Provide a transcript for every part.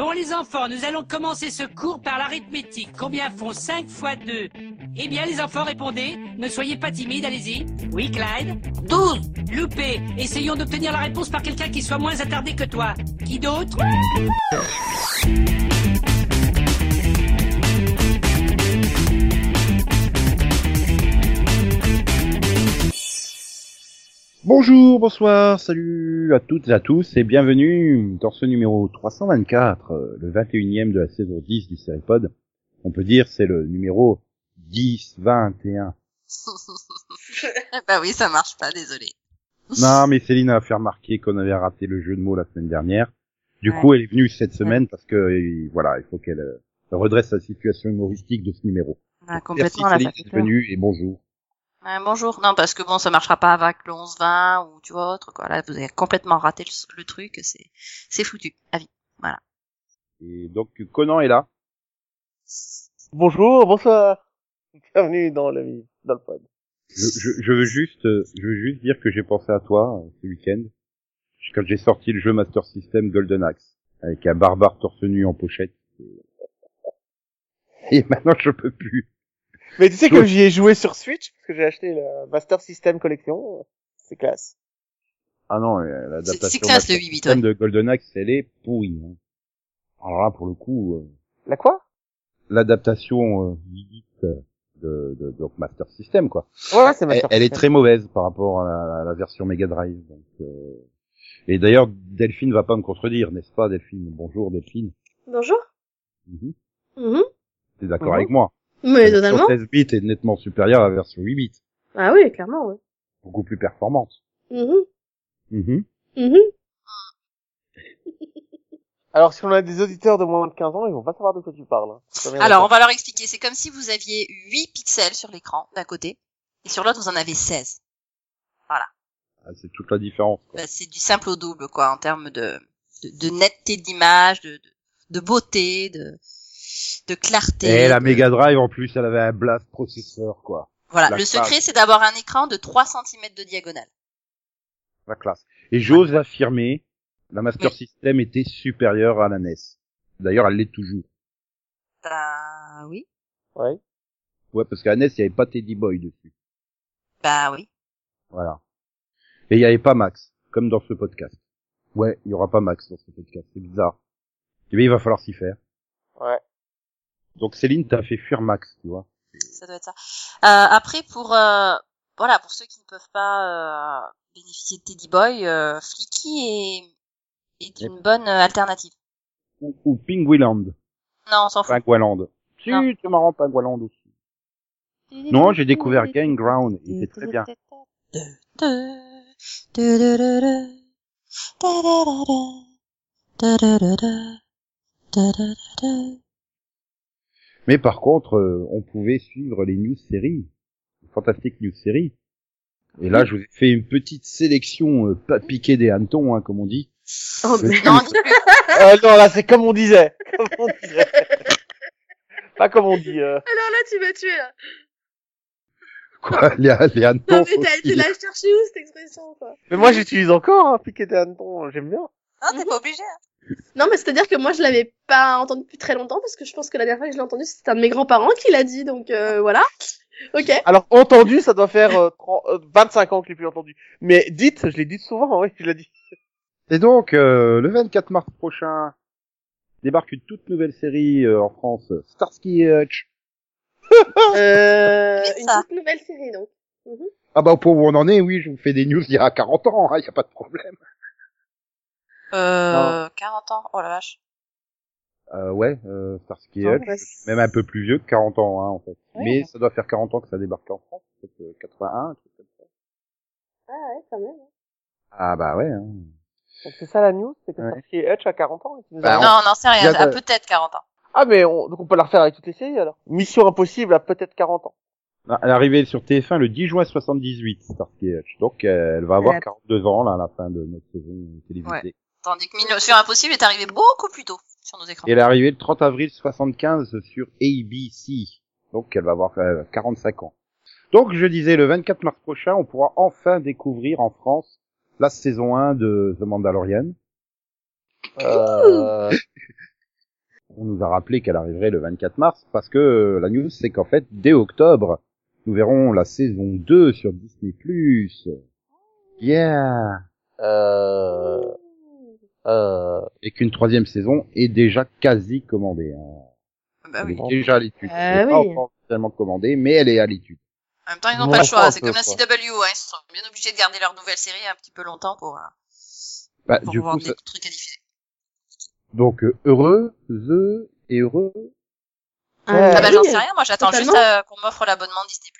Bon les enfants, nous allons commencer ce cours par l'arithmétique. Combien font 5 fois 2 Eh bien les enfants, répondez. Ne soyez pas timides, allez-y. Oui, Clyde? 12 Loupé. Essayons d'obtenir la réponse par quelqu'un qui soit moins attardé que toi. Qui d'autre? Bonjour, bonsoir, salut à toutes et à tous et bienvenue dans ce numéro 324, euh, le 21e de la saison 10 du Seripod. On peut dire c'est le numéro 10, 21. bah oui, ça marche pas, désolé. Non, mais Céline a fait remarquer qu'on avait raté le jeu de mots la semaine dernière. Du coup, elle est venue cette semaine parce que euh, voilà, il faut qu'elle euh, redresse la situation humoristique de ce numéro. Ah, complètement Merci Céline d'être venue et bonjour. Ouais, bonjour. Non, parce que bon, ça marchera pas avec le 11-20 ou tu vois autre quoi. Là, vous avez complètement raté le, le truc. C'est, c'est foutu. À vie. Et donc Conan est là. Bonjour, bonsoir. Bienvenue dans le, dans le pod. Je, je, je veux juste, euh, je veux juste dire que j'ai pensé à toi euh, ce week-end quand j'ai sorti le jeu Master System Golden Axe avec un barbare torse nu en pochette. Et maintenant je peux plus. Mais tu sais que j'y ai joué sur Switch, parce que j'ai acheté la Master System Collection. C'est classe. Ah non, euh, l'adaptation C'est- c'est classe, le 8 bits, System de Golden Axe, elle est pourrie. Hein. Alors là, pour le coup, euh, La quoi? l'adaptation euh, 8 bits, euh, de, de, donc Master System quoi. Ouais, ouais, c'est Elle, Master elle est System. très mauvaise par rapport à la, à la version Mega Drive. Donc, euh, Et d'ailleurs, Delphine va pas me contredire, n'est-ce pas, Delphine? Bonjour, Delphine. Bonjour. Mhm. Mhm. T'es d'accord Mhm. avec moi? Mais La version totalement. 16 bits est nettement supérieure à la version 8 bits, Ah oui, clairement, ouais. beaucoup plus performante. Mhm. Mhm. Mhm. Alors, si on a des auditeurs de moins de 15 ans, ils vont pas savoir de quoi tu parles. hein. Alors, on va leur expliquer. C'est comme si vous aviez 8 pixels sur l'écran d'un côté et sur l'autre vous en avez 16. Ah, c'est toute la différence. Bah, c'est du simple au double quoi en termes de de, de netteté d'image, de, de de beauté, de de clarté. Et la Mega Drive, en plus, elle avait un blast processeur, quoi. Voilà, la le classe. secret c'est d'avoir un écran de 3 cm de diagonale. La classe. Et j'ose affirmer, la Master Oui. System était supérieure à la NES. D'ailleurs, elle l'est toujours. Bah oui. Ouais. Ouais, parce qu'à la NES, il n'y avait pas Teddy Boy dessus. Bah oui. Voilà. Et il n'y avait pas Max, comme dans ce podcast. Ouais, il y aura pas Max dans ce podcast. C'est bizarre. Mais il va falloir s'y faire. Ouais. Donc Céline t'a fait fuir Max, tu vois. Ça doit être ça. Euh, après, pour euh, voilà, pour ceux qui ne peuvent pas euh, bénéficier de Teddy Boy, euh, Flicky est, est une bonne euh, alternative. Ou, ou Penguinland. Non, on s'en fout. Penguinland. Si, c'est marrant, Penguinland aussi. Non, j'ai découvert Game Ground. Il était très bien. Mais par contre, euh, on pouvait suivre les news séries. Fantastique news séries. Et là, je vous ai fait une petite sélection, euh, pas piquée des hannetons, hein, comme on dit. Oh, Mais-. Non. Euh, non, là, c'est comme on disait. Comme on disait. pas comme on dit. Euh... Alors là, tu m'as tué, là. Quoi, les, les hannetons Non, mais t'as- aussi- tu l'as cherché où, cette expression, quoi? Mais moi, j'utilise encore, hein, piquer des hannetons. J'aime bien. Non, t'es pas obligé. hein. Non, mais c'est-à-dire que moi, je l'avais pas entendu depuis très longtemps, parce que je pense que la dernière fois que je l'ai entendu, c'était un de mes grands-parents qui l'a dit, donc euh, voilà. Ok. Alors, entendu, ça doit faire euh, 30, euh, 25 ans que je l'ai plus entendu. Mais dites, je l'ai dit souvent, oui, je l'ai dit. Et donc, euh, le 24 mars prochain, débarque une toute nouvelle série euh, en France, Starsky et Hutch. Euh, une toute nouvelle série, donc. Ah bah, pour où on en est, oui, je vous fais des news il y a 40 ans, il y a pas de problème. Euh, 40 ans. Oh la vache. Euh, ouais, euh, Starsky Hutch, bah, même un peu plus vieux que 40 ans, hein, en fait. Ouais. Mais ça doit faire 40 ans que ça débarque en France, peut-être euh, 81, un truc comme ça. Ah ouais, quand même. Ah bah ouais, hein. Donc, c'est ça la news, c'est que Ouais. Starsky et Hutch a 40 ans. et Bah, on- Non, non, c'est rien. a Ah, de- peut-être 40 ans. Ah, mais on... donc on peut la refaire avec toutes les séries, alors. Mission Impossible a peut-être 40 ans. Ah, Elle est arrivée sur TF1 le 10 juin 78, Starsky et Hutch. Donc, euh, elle va avoir Ouais. 42 ans, là, à la fin de notre saison télévisée. Tandis que Mission Impossible est arrivé beaucoup plus tôt sur nos écrans. Et elle est arrivée le 30 avril 75 sur ABC. Donc elle va avoir euh, 45 ans. Donc je disais le 24 mars prochain, on pourra enfin découvrir en France la saison 1 de The Mandalorian. Euh... on nous a rappelé qu'elle arriverait le 24 mars parce que euh, la news c'est qu'en fait dès octobre nous verrons la saison 2 sur Disney+. Yeah. Euh... Euh... Et qu'une troisième saison est déjà quasi commandée. hein. Bah Elle oui. est déjà à l'étude. Euh, Elle est pas oui. encore officiellement commandée, mais elle est à l'étude. En même temps, ils n'ont pas le choix. C'est comme la. CW, hein. Ils sont bien obligés de garder leur nouvelle série un petit peu longtemps pour, euh, Bah, pour du avoir coup, des ça- trucs à diffuser. donc euh, heureux, the et heureux. Ouais. Ah bah oui. j'en sais rien. Moi, j'attends juste euh, qu'on m'offre l'abonnement Disney+.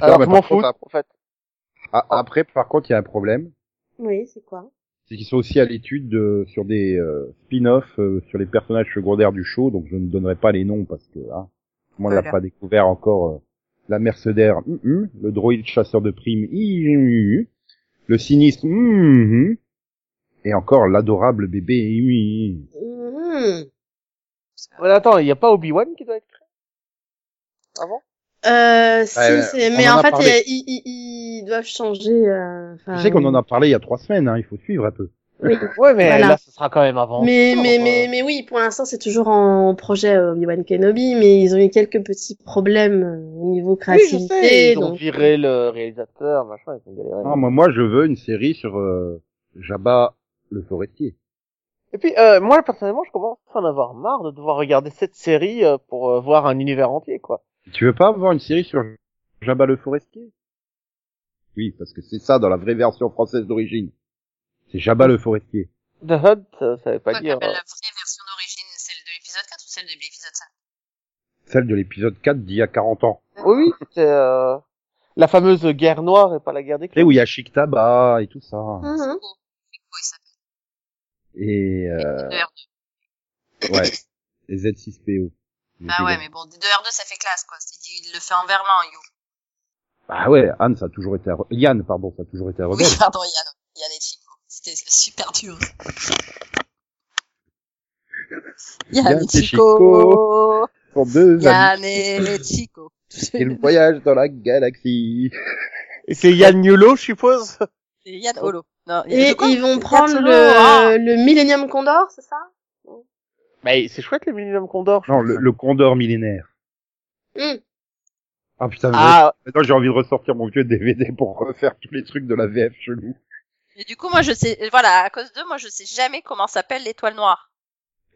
Alors, par m'en fous, contre, en fait. Ah, après, par contre, il y a un problème. Oui, c'est quoi? C'est qu'ils sont aussi à l'étude de- sur des euh, spin-offs euh, sur les personnages secondaires du show, donc je ne donnerai pas les noms parce que hein, moi on l'a pas découvert encore. euh, la Mercenaire, hum, hum, le droïde chasseur de primes, hum, le sinistre, hum, et encore l'adorable bébé. Ouais, attends, il y a pas Obi-Wan qui doit être créé? Avant? Euh, si, Ouais, mais en fait, ils, ils, ils doivent changer. Euh, enfin, Tu sais qu'on en a parlé il y a trois semaines, hein, il faut suivre un peu. Oui. Ouais, mais Voilà. là, ce sera quand même avant. Mais, euh. mais, mais oui, pour l'instant, c'est toujours en projet euh, Obi-Wan Kenobi, mais ils ont eu quelques petits problèmes euh, au niveau Oui, je créativité. sais, ils ont viré le réalisateur, machin, ils ont galéré. Non, moi, moi, je veux une série sur euh, Jabba le forestier. Et puis, euh, moi, personnellement, je commence à en avoir marre de devoir regarder cette série euh, pour euh, voir un univers entier, quoi. Tu veux pas avoir une série sur Jabba le forestier? Oui, parce que c'est ça dans la vraie version française d'origine. C'est Jabba le forestier. The Hunt, ça veut pas Quoi, dire... la euh, vraie version d'origine, celle de l'épisode 4 ou celle de l'épisode 5 Celle de l'épisode 4 d'il y a 40 ans. Oui, oui, c'était euh, la fameuse guerre noire et pas la guerre des Et clans. où il y a Chic Tabac et tout ça. Il s'appelle. Et euh, R2. ouais, les Z6PO. Bah ouais, mais bon, de R2, ça fait classe, quoi. C'est dit, il le fait en verlan, yo. Bah ouais, Anne, ça a toujours été Yann, pardon, ça a toujours été un Oui, rebelle. pardon, Yann. Yann et Chico. C'était super dur. Yann Yann et Chico. Sont deux amis. Yann et Chico. Et le voyage dans la galaxie. Et c'est Yann Yolo, je suppose? C'est Yann Holo. Non, Et ils vont prendre le, Ah. le Millennium Condor, c'est ça? Bah, c'est chouette, les Millennium Condor. Non, le, le Condor millénaire. Hmm. Ah putain, mais Ah, maintenant j'ai envie de ressortir mon vieux DVD pour refaire tous les trucs de la VF chelou. Et du coup, moi, je sais, voilà, à cause d'eux, moi, je sais jamais comment s'appelle l'étoile noire.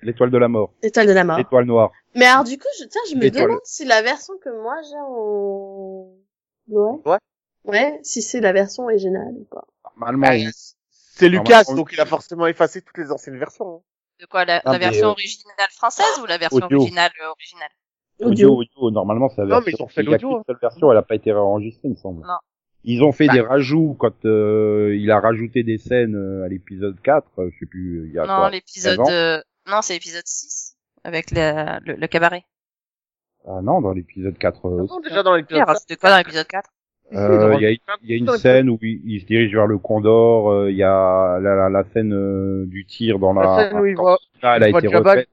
L'étoile de la mort. Étoile de la mort. L'étoile noire. Mais alors du coup, je, tiens, je me L'étoile. demande si la version que moi j'ai en... Ouais. Ouais. Ouais, si c'est la version originale ou pas. Normalement, bah, c'est Lucas, Normalement, donc il a forcément effacé toutes les anciennes versions. De quoi, la, Ah, la version euh, originale française ou la version audio. originale euh, originale? Audio, audio, normalement, c'est la Non, version. mais ils ont fait l'audio, qu'une hein. seule version, elle a pas été réenregistrée, il me semble. Non. Ils ont fait Bah. des rajouts quand euh, il a rajouté des scènes euh, à l'épisode 4, euh, je sais plus, il y a Non, l'épisode, 13 ans euh, non, c'est l'épisode 6 avec le, le, le cabaret. Ah non, dans l'épisode 4 euh, aussi. Non, déjà dans l'épisode Pierre, c'était quoi dans l'épisode 4 Euh, Il y, a, il y a une scène où il, il se dirige vers le Condor, euh, il y a la, la, la scène euh, du tir dans la... La scène où il voit, Ah, elle a voit été Jabba. refaite.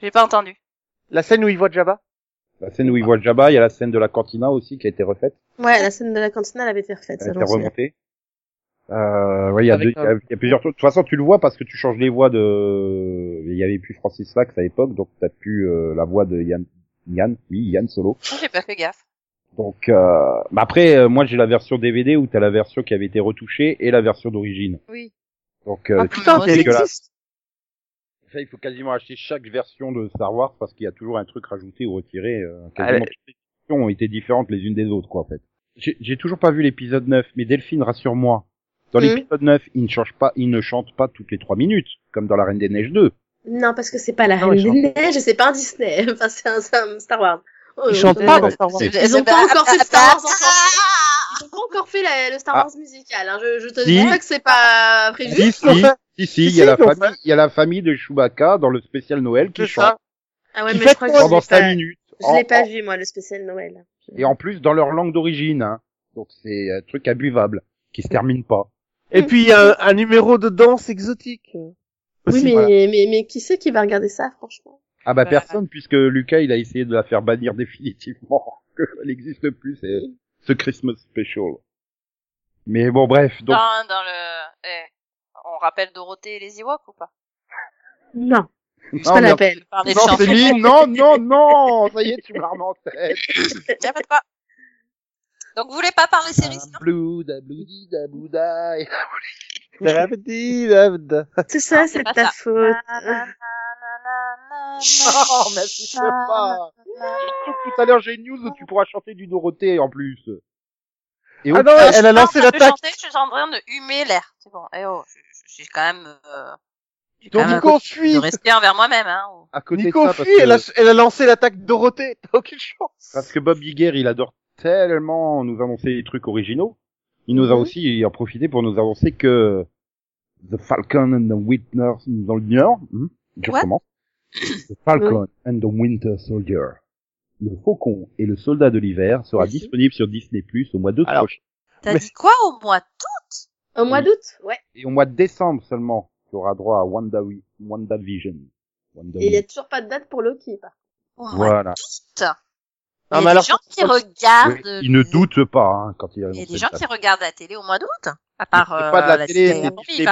J'ai pas entendu. la scène où il voit Jabba. La scène où il voit Jabba, il y a la scène de la cantina aussi qui a été refaite, Ouais, la scène de la cantina, elle avait été refaite, elle a été remontée. Euh, ouais, il y a deux, il y a- y plusieurs trucs. De toute façon, tu le vois parce que tu changes les voix de, il y avait plus Francis Lax à l'époque, donc t'as plus euh, la voix de Yann, Yann, oui, Yann Solo. J'ai pas fait gaffe. Donc, euh... bah après, euh, moi j'ai la version DVD où t'as la version qui avait été retouchée et la version d'origine. Oui. Donc, euh, Ah putain, elle existe. ça, il faut quasiment acheter chaque version de Star Wars parce qu'il y a toujours un truc rajouté ou retiré. Euh, quasiment Allez. toutes les versions ont été différentes les unes des autres, quoi, en fait. J'ai j'ai toujours pas vu l'épisode 9, mais Delphine, rassure-moi. Dans Mhm. l'épisode 9, il ne change pas, il ne chante pas toutes les trois minutes, comme dans La Reine des Neiges 2. Non, parce que c'est pas la Non, Reine des Neiges, et c'est pas un Disney. Enfin, c'est un, c'est un Star Wars. Oh, Ils chantent pas dans Star Wars. Ils ont pas encore fait de Star Wars. Ah Ils ont pas encore fait le Star. Wars musical. Hein. Je, je te dis pas que c'est pas prévu. Si, si, Enfin, si, si, Si, il y a la famille, il y a la famille de Chewbacca dans le spécial Noël qui chante. Ah ouais, mais je crois que pendant l'ai 5 pas, minutes. je l'ai pas vu, moi, le spécial Noël. Et en plus, dans leur langue d'origine, hein. Donc c'est un truc imbuvable, qui se termine pas. Et puis, il y a un, un numéro de danse exotique. Oui, mais, voilà. mais, mais qui c'est qui va regarder ça, franchement? Ah bah personne, puisque Lucas, il a essayé de la faire bannir définitivement, qu'elle n'existe plus, c'est ce Christmas Special. Mais bon, bref, donc, Dans, dans le, eh, on rappelle Dorothée et les Ewoks ou pas? Non. C'est pas la peine. Non. Céline, non, non, non, ça y est, tu m'as remis en tête. A pas de quoi. Donc vous voulez pas parler série sinon Blue, da blue, di, da blue, da. Dabdi, dabda. C'est ça, c'est ta ça. faute. Oh, merci, je peux pas. Que tout à l'heure, j'ai une news où tu pourras chanter du Dorothée en plus. Et Ah non, Non, je elle suis a lancé de l'attaque. Je suis en train de humer l'air. C'est bon. Eh oh, je, je- je suis quand même. Euh, je Donc Nico de fuit. rester envers moi-même. Hein. à côté Nico de ça, parce fuit, elle a, que, elle a lancé l'attaque Dorothée. T'as aucune chance. parce que Bob Iger, il adore tellement nous annoncer des trucs originaux. Il nous a Mhm. aussi en profité pour nous annoncer que The Falcon and the Winter Soldier, hmm, je What? recommence. The Falcon and the Winter Soldier. Le Faucon et le Soldat de l'hiver sera Merci. disponible sur Disney Plus au mois d'août prochain. T'as Mais- dit quoi au mois d'août? Au mois d'août, ouais. Et au mois de décembre seulement, tu auras droit à Wanda, WandaVision. Wanda Et il y a toujours pas de date pour Loki, par mois Voilà. Il y mais a alors, des gens qui regardent. Oui, il ne doute pas hein, quand il a Il y a des gens qui regardent la télé au mois d'août? À part euh, pas de la, la télé, c'est.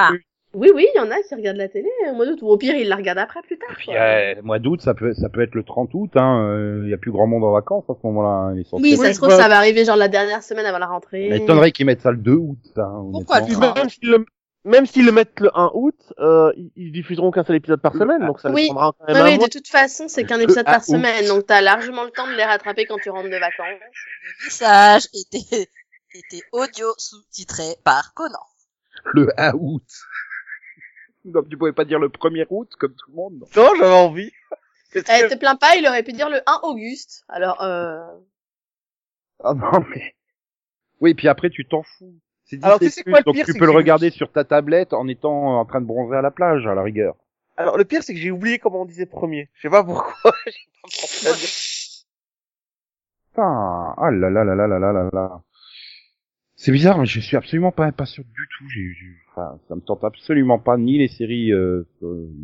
Oui, oui, il y en a qui regardent la télé au mois d'août. Ou au pire, ils la regardent après, plus tard. Puis, euh, le mois d'août, ça peut, ça peut être le 30 août. Hein. euh, Il y a plus grand monde en vacances à ce moment-là. hein, Oui, ça se trouve, ça va arriver genre la dernière semaine avant la rentrée. Ça m'étonnerait qu'ils mettent ça le 2 août. Hein, Pourquoi? Puis même s'ils le, même s'ils le mettent le 1 août, euh, ils, diffuseront qu'un seul épisode par semaine, donc ça Oui. prendra quand même Oui, un oui, mois. de toute façon, c'est qu'un épisode par août. semaine, donc t'as largement le temps de les rattraper quand tu rentres de vacances. Le message était, était audio sous-titré par Conan. Le 1 août. Donc tu pouvais pas dire le 1er août comme tout le monde. non. Non, j'avais envie. Eh, te plains pas, il aurait pu dire le 1 Auguste. Alors, euh... Ah non mais. Oui, puis après tu t'en fous. C'est Alors, tu sais quoi, le donc pire, tu peux que le regarder sur ta tablette en étant en train de bronzer à la plage à la rigueur. Alors, le pire, c'est que j'ai oublié comment on disait premier. Je sais pas pourquoi. Putain, ah là là là là là là là là. C'est bizarre, mais je suis absolument pas impatient du tout. J'ai, j'ai- enfin, ça me tente absolument pas ni les séries euh,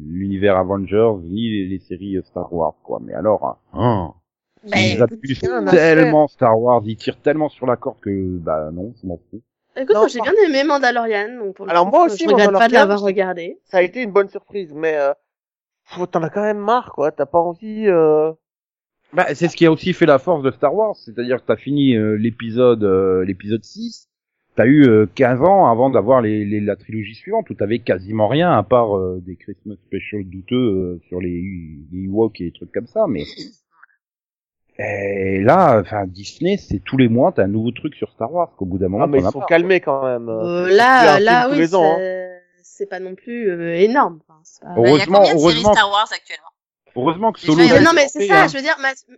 l'univers Avengers, ni les, les séries euh, Star Wars, quoi. Mais alors, hein, bah, ils tiens, tellement Star Wars, ils tirent tellement sur la corde que, bah non, je m'en fous. écoute, Non, moi, j'ai bien aimé Mandalorian, donc pour le Alors, coup, moi aussi, je regrette pas de Mandalorian, l'avoir regardé. Ça a été une bonne surprise, mais euh, faut- t'en as quand même marre, quoi. T'as pas envie. Euh... Bah, c'est ce qui a aussi fait la force de Star Wars, c'est-à-dire que t'as fini euh, l'épisode euh, l'épisode 6, t'as eu euh, 15 ans avant d'avoir les, les, la trilogie suivante, où t'avais quasiment rien, à part euh, des Christmas specials douteux euh, sur les, les Ewoks et des trucs comme ça, mais... Et là, enfin, Disney, c'est tous les mois, t'as un nouveau truc sur Star Wars, qu'au bout d'un moment, Ah, mais ils sont marre. calmés quand même. Euh, là, là, oui, hein. c'est c'est pas non plus euh, énorme. Enfin, c'est pas- Il y a Heureusement- combien de séries heureusement- Star Wars actuellement? Heureusement que Solo... Mais non, mais c'est ça, hein. je veux dire,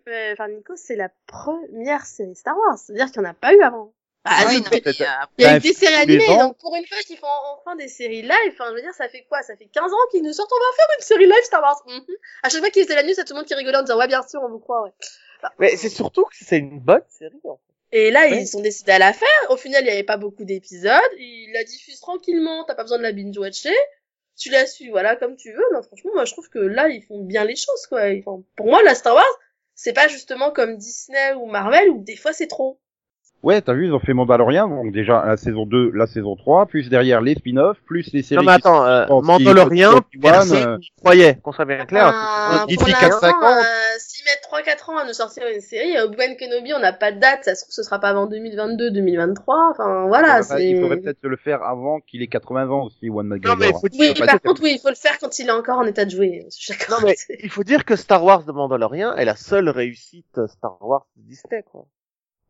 euh, enfin, Nico, c'est la première série Star Wars. C'est-à-dire qu'il n'y en a pas eu avant. Bah, Ah oui, non, mais, euh, Il y a Bah, eu des séries animées, ans. donc pour une fois qu'ils font enfin des séries live, enfin je veux dire ça fait quoi? Ça fait 15 ans qu'ils nous sortent, on va faire une série live Star Wars. Mhm. À chaque fois qu'ils faisaient la news, c'est tout le monde qui rigolait en disant ouais bien sûr on vous croit ouais. Enfin, Mais c'est surtout que c'est une bonne série. En fait. Et là Ouais. ils sont décidés à la faire, au final il n'y avait pas beaucoup d'épisodes, ils la diffusent tranquillement, t'as pas besoin de la binge-watcher, tu la suis voilà comme tu veux, non franchement moi je trouve que là ils font bien les choses quoi. Pour moi la Star Wars c'est pas justement comme Disney ou Marvel où des fois c'est trop. Ouais, t'as vu, ils ont fait Mandalorian, donc déjà la saison 2, la saison 3, plus derrière les spin-offs, plus les séries... Non, mais qui attends, euh, Mandalorian, personne euh, n'y croyait, qu'on soit bien clair. Enfin, d'ici pour 4-5 l'instant, ans. euh, S'ils mettent 3-4 ans à nous sortir une série, euh, Obi-Wan Kenobi, on n'a pas de date, ça se trouve, ce sera pas avant 2022-2023, enfin voilà. Ouais, bah, il c'est- faudrait peut-être le faire avant qu'il ait 80 ans aussi, One McGregor. Non, mais faut Oui, dire- par contre, oui, il faut le faire quand il est encore en état de jouer. Non, mais il faut dire que Star Wars de Mandalorian est la seule réussite euh, Star Wars de Disney, quoi.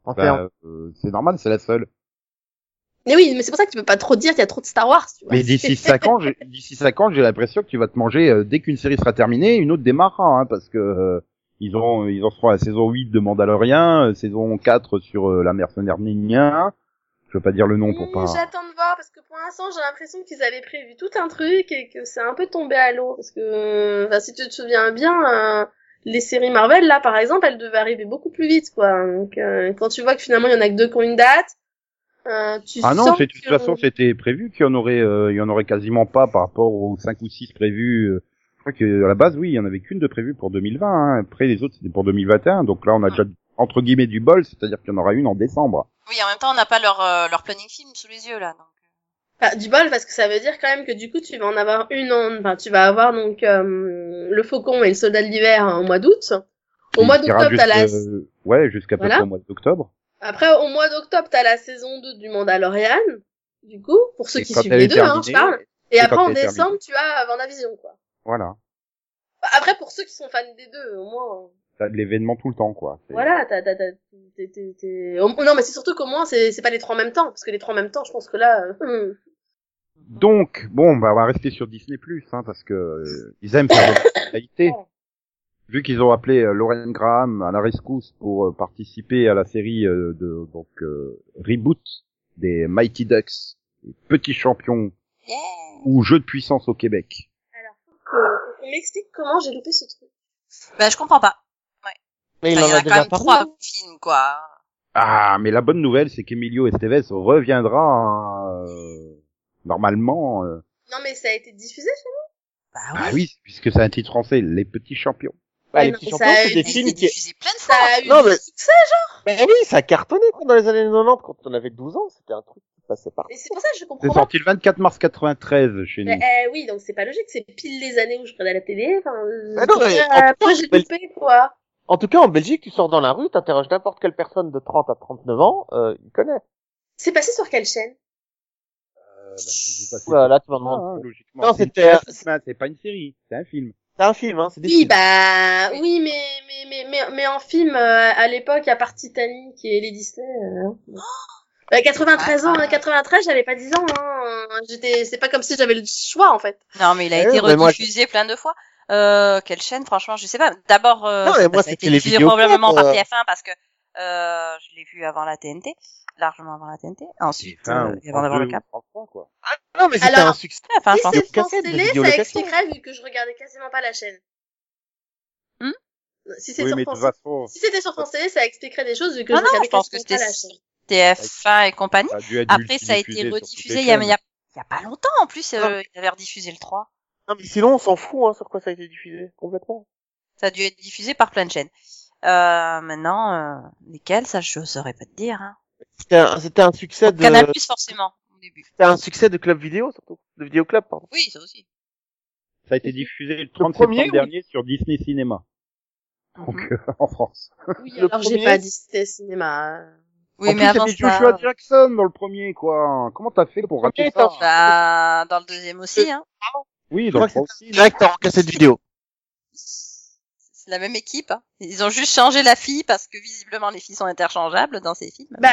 En. Bah, euh, c'est normal, c'est la seule. Mais oui, mais c'est pour ça que tu peux pas trop dire qu'il y a trop de Star Wars, tu vois. Mais d'ici 5 ans, j'ai- d'ici 5 ans, j'ai l'impression que tu vas te manger, euh, dès qu'une série sera terminée, une autre démarrera, hein, parce que euh, ils auront, ils en seront à la saison 8 de Mandalorian, euh, saison 4 sur euh, la mercenaire Ninja. Je veux pas dire le nom pour pas... J'attends de voir parce que pour l'instant j'ai l'impression qu'ils avaient prévu tout un truc et que c'est un peu tombé à l'eau parce que enfin, si tu te souviens bien euh, les séries Marvel là par exemple elles devaient arriver beaucoup plus vite quoi donc euh, quand tu vois que finalement il y en a que deux qui ont une date euh, tu Ah non, c'est- de toute que- façon, c'était prévu qu'il y en aurait, euh, il y en aurait quasiment pas par rapport aux 5 ou 6 prévus. euh. Je crois que à la base, oui, il y en avait qu'une de prévue pour 2020. Hein. Après, les autres, c'était pour 2021. Donc là, on a déjà entre guillemets du bol, c'est-à-dire qu'il y en aura une en décembre. Oui, en même temps, on n'a pas leur, euh, leur planning film sous les yeux, là. Donc... Enfin, du bol parce que ça veut dire quand même que du coup tu vas en avoir une en... enfin tu vas avoir donc euh, le faucon et le soldat de l'hiver en mois d'août. Au mois d'octobre t'as la Ouais, jusqu'à peu près au mois d'octobre. après au mois d'octobre t'as la saison 2 du Mandalorian du coup pour ceux Et qui suivent les deux hein, je terminée- parle. Et et après en décembre tu as Vendavision quoi. Voilà. Après pour ceux qui sont fans des deux au moins T'as de l'événement tout le temps, quoi. Voilà t'as t'as t'as au- non mais c'est surtout qu'au moins c'est c'est pas les trois en même temps parce que les trois en même temps je pense que là euh, Donc, bon, bah, on va rester sur Disney Plus, hein, parce que euh, ils aiment faire de qualité. Vu qu'ils ont appelé euh, Lauren Graham à la rescousse pour euh, participer à la série euh, de donc euh, reboot des Mighty Ducks, les petits champions Yeah. ou jeux de puissance au Québec. alors faut qu'on m'explique comment j'ai loupé ce truc. Bah, je comprends pas. Mais il Enfin, en il y en a a quand déjà même parlé. trois hein. films, quoi. Ah, mais la bonne nouvelle, c'est qu'Emilio Estevez reviendra hein, euh, normalement. euh, Non mais ça a été diffusé Bah Ah oui, puisque c'est un titre français, Les Petits Champions. Bah, Ouais, les petits champions, c'est des films qui... diffusé plein de Ça fois. a eu Non, mais- succès Mais oui, ça a cartonné quoi, dans les années 90 quand on avait 12 ans, c'était un truc qui passait par. Et c'est pour ça que je C'est comprends pas. sorti le 24 mars 93 chez nous. Mais, euh, oui, donc c'est pas logique, c'est pile les années où je regardais la télé. Enfin, Ah non, mais euh, en tout pourquoi cas, j'ai loupé, quoi. En tout cas, en Belgique, tu sors dans la rue, t'interroges n'importe quelle personne de 30 à 39 ans, euh, il connaît. C'est passé sur quelle chaîne? Bah, tu m'en Ah, demandes. hein, logiquement. Non, C'est une- c'était- c'est un- c'est pas une série, c'est un film. C'est un film, hein, c'est des Oui, films. bah, oui, mais, mais, mais, mais, mais en film, euh, à l'époque, à part Titanic et les Disney, euh, bon. Bah, 93 ans, Ah. hein, 93, j'avais pas 10 ans, hein. J'étais, c'est pas comme si j'avais le choix, en fait. Non, mais il a été moi, rediffusé plein de fois. Euh, quelle chaîne, franchement, je sais pas. D'abord, euh, Non, mais moi, ça a c'était été diffusé probablement par euh. TF1 parce que euh, je l'ai vu avant la TNT, largement avant la TNT. Ensuite, Enfin, euh, avant d'avoir le cap. 2 ou France 3, quoi. Non, mais c'était un succès. Enfin, si je pense. c'est Télé, ça expliquerait, vu que je regardais quasiment pas la chaîne. Hmm si Oui, sur façon, Si c'était sur France Télé, ça expliquerait des choses vu que Non, je non, regardais je pense que c'était la chaîne. TF1 et compagnie. ça Après, ça a été rediffusé il y, a, il, y a, chaînes. il y a pas longtemps en plus. Euh, il avait rediffusé le 3. Non, mais sinon, on s'en fout, hein, sur quoi ça a été diffusé. Complètement. Ça a dû être diffusé par plein de chaînes. Euh, maintenant, euh, lesquelles, ça je saurais pas te dire. Hein. C'était un, c'était un succès de, Canal Plus forcément au début. c'était un succès de club vidéo, surtout. De vidéo club, pardon. Oui, ça aussi. Ça a été diffusé le 30 premier, septembre oui. dernier sur Disney Cinéma, donc Mhm. euh, en France. Oui, Le alors j'ai premier- pas dit c'était cinéma. Oui, en mais plus, avant ça, Joshua Jackson dans le premier, quoi. Comment t'as fait pour rater premier, ça? bah, dans le deuxième aussi. Hein. Oui, dans le premier c'était aussi. direct en cassette vidéo. C'est la même équipe. Hein. Ils ont juste changé la fille parce que visiblement les filles sont interchangeables dans ces films. Bah,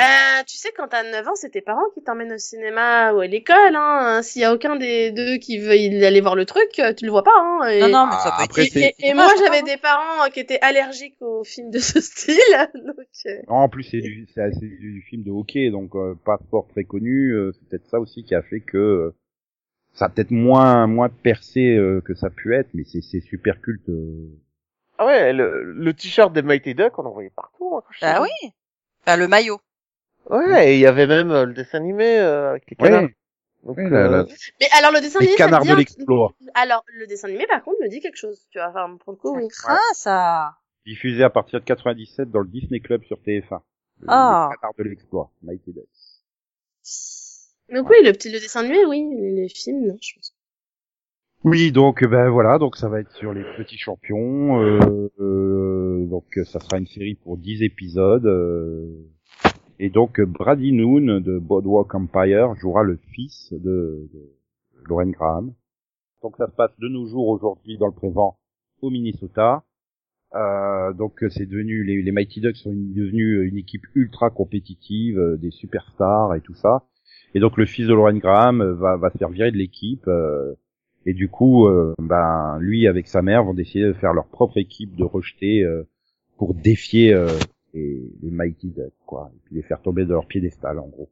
tu sais, quand t'as 9 ans, c'est tes parents qui t'emmènent au cinéma ou à l'école, hein. S'il y a aucun des deux qui veut y aller voir le truc, euh, tu le vois pas, hein. Et, non, non, mais ça Ah, peut après, et, être... c'est- et- et c'est moi, j'avais des parents qui étaient allergiques aux films de ce style, donc, euh, Non, en plus, c'est du, film de hockey, donc euh, pas sport très connu. euh, c'est peut-être ça aussi qui a fait que euh, ça a peut-être moins moins percé euh, que ça a pu être, mais c'est c'est super culte. euh. Ah ouais, le, le t-shirt des Mighty Ducks, on en voyait partout. Hein, Bah jeune. oui. Enfin, le maillot. Ouais, et il y avait même euh, le dessin animé euh, avec les Ouais, canards. Donc, euh, Mais alors, le dessin les animé, ça canards me de l'exploit, Alors, le dessin animé, par contre, me dit quelque chose, tu vois. Enfin, pour le coup, oui. Ça craint, ça. diffusé à partir de 97 dans le Disney Club sur TF1. Le, Ah. le canard de l'exploit, Mighty Ducks. Donc oui, le petit, le dessin animé, oui. Les, les films, non, je pense. Oui, donc ben voilà, donc ça va être sur les petits champions. euh, euh, donc ça sera une série pour 10 épisodes. euh, et donc Brady Noon de Boardwalk Empire jouera le fils de, de Lauren Graham. Donc ça se passe de nos jours aujourd'hui dans le Prévent au Minnesota. Euh, donc c'est devenu les, Mighty Ducks sont devenus une équipe ultra compétitive, euh, des superstars et tout ça. Et donc le fils de Lauren Graham euh, va, va se faire virer de l'équipe. euh, et du coup, euh, ben lui avec sa mère vont décider de faire leur propre équipe de rejetés euh, pour défier euh, les, les Mighty Ducks, quoi, et puis les faire tomber de leur piédestal, en gros.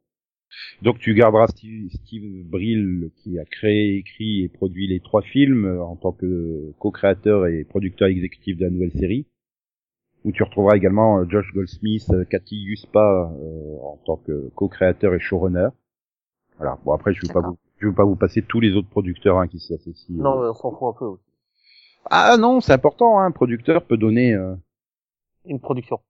Donc tu garderas Steve, Steve Brill qui a créé, écrit et produit les trois films euh, en tant que co-créateur et producteur exécutif de la nouvelle série. Où tu retrouveras également euh, Josh Goldsmith, Cathy Yuspa euh, en tant que co-créateur et showrunner. Voilà. Bon après je vais pas vous, je vais pas vous passer tous les autres producteurs hein, qui s'associent. Non, euh. mais on s'en fout un peu aussi. Ah non, c'est important. Hein, un producteur peut donner. euh, Une production.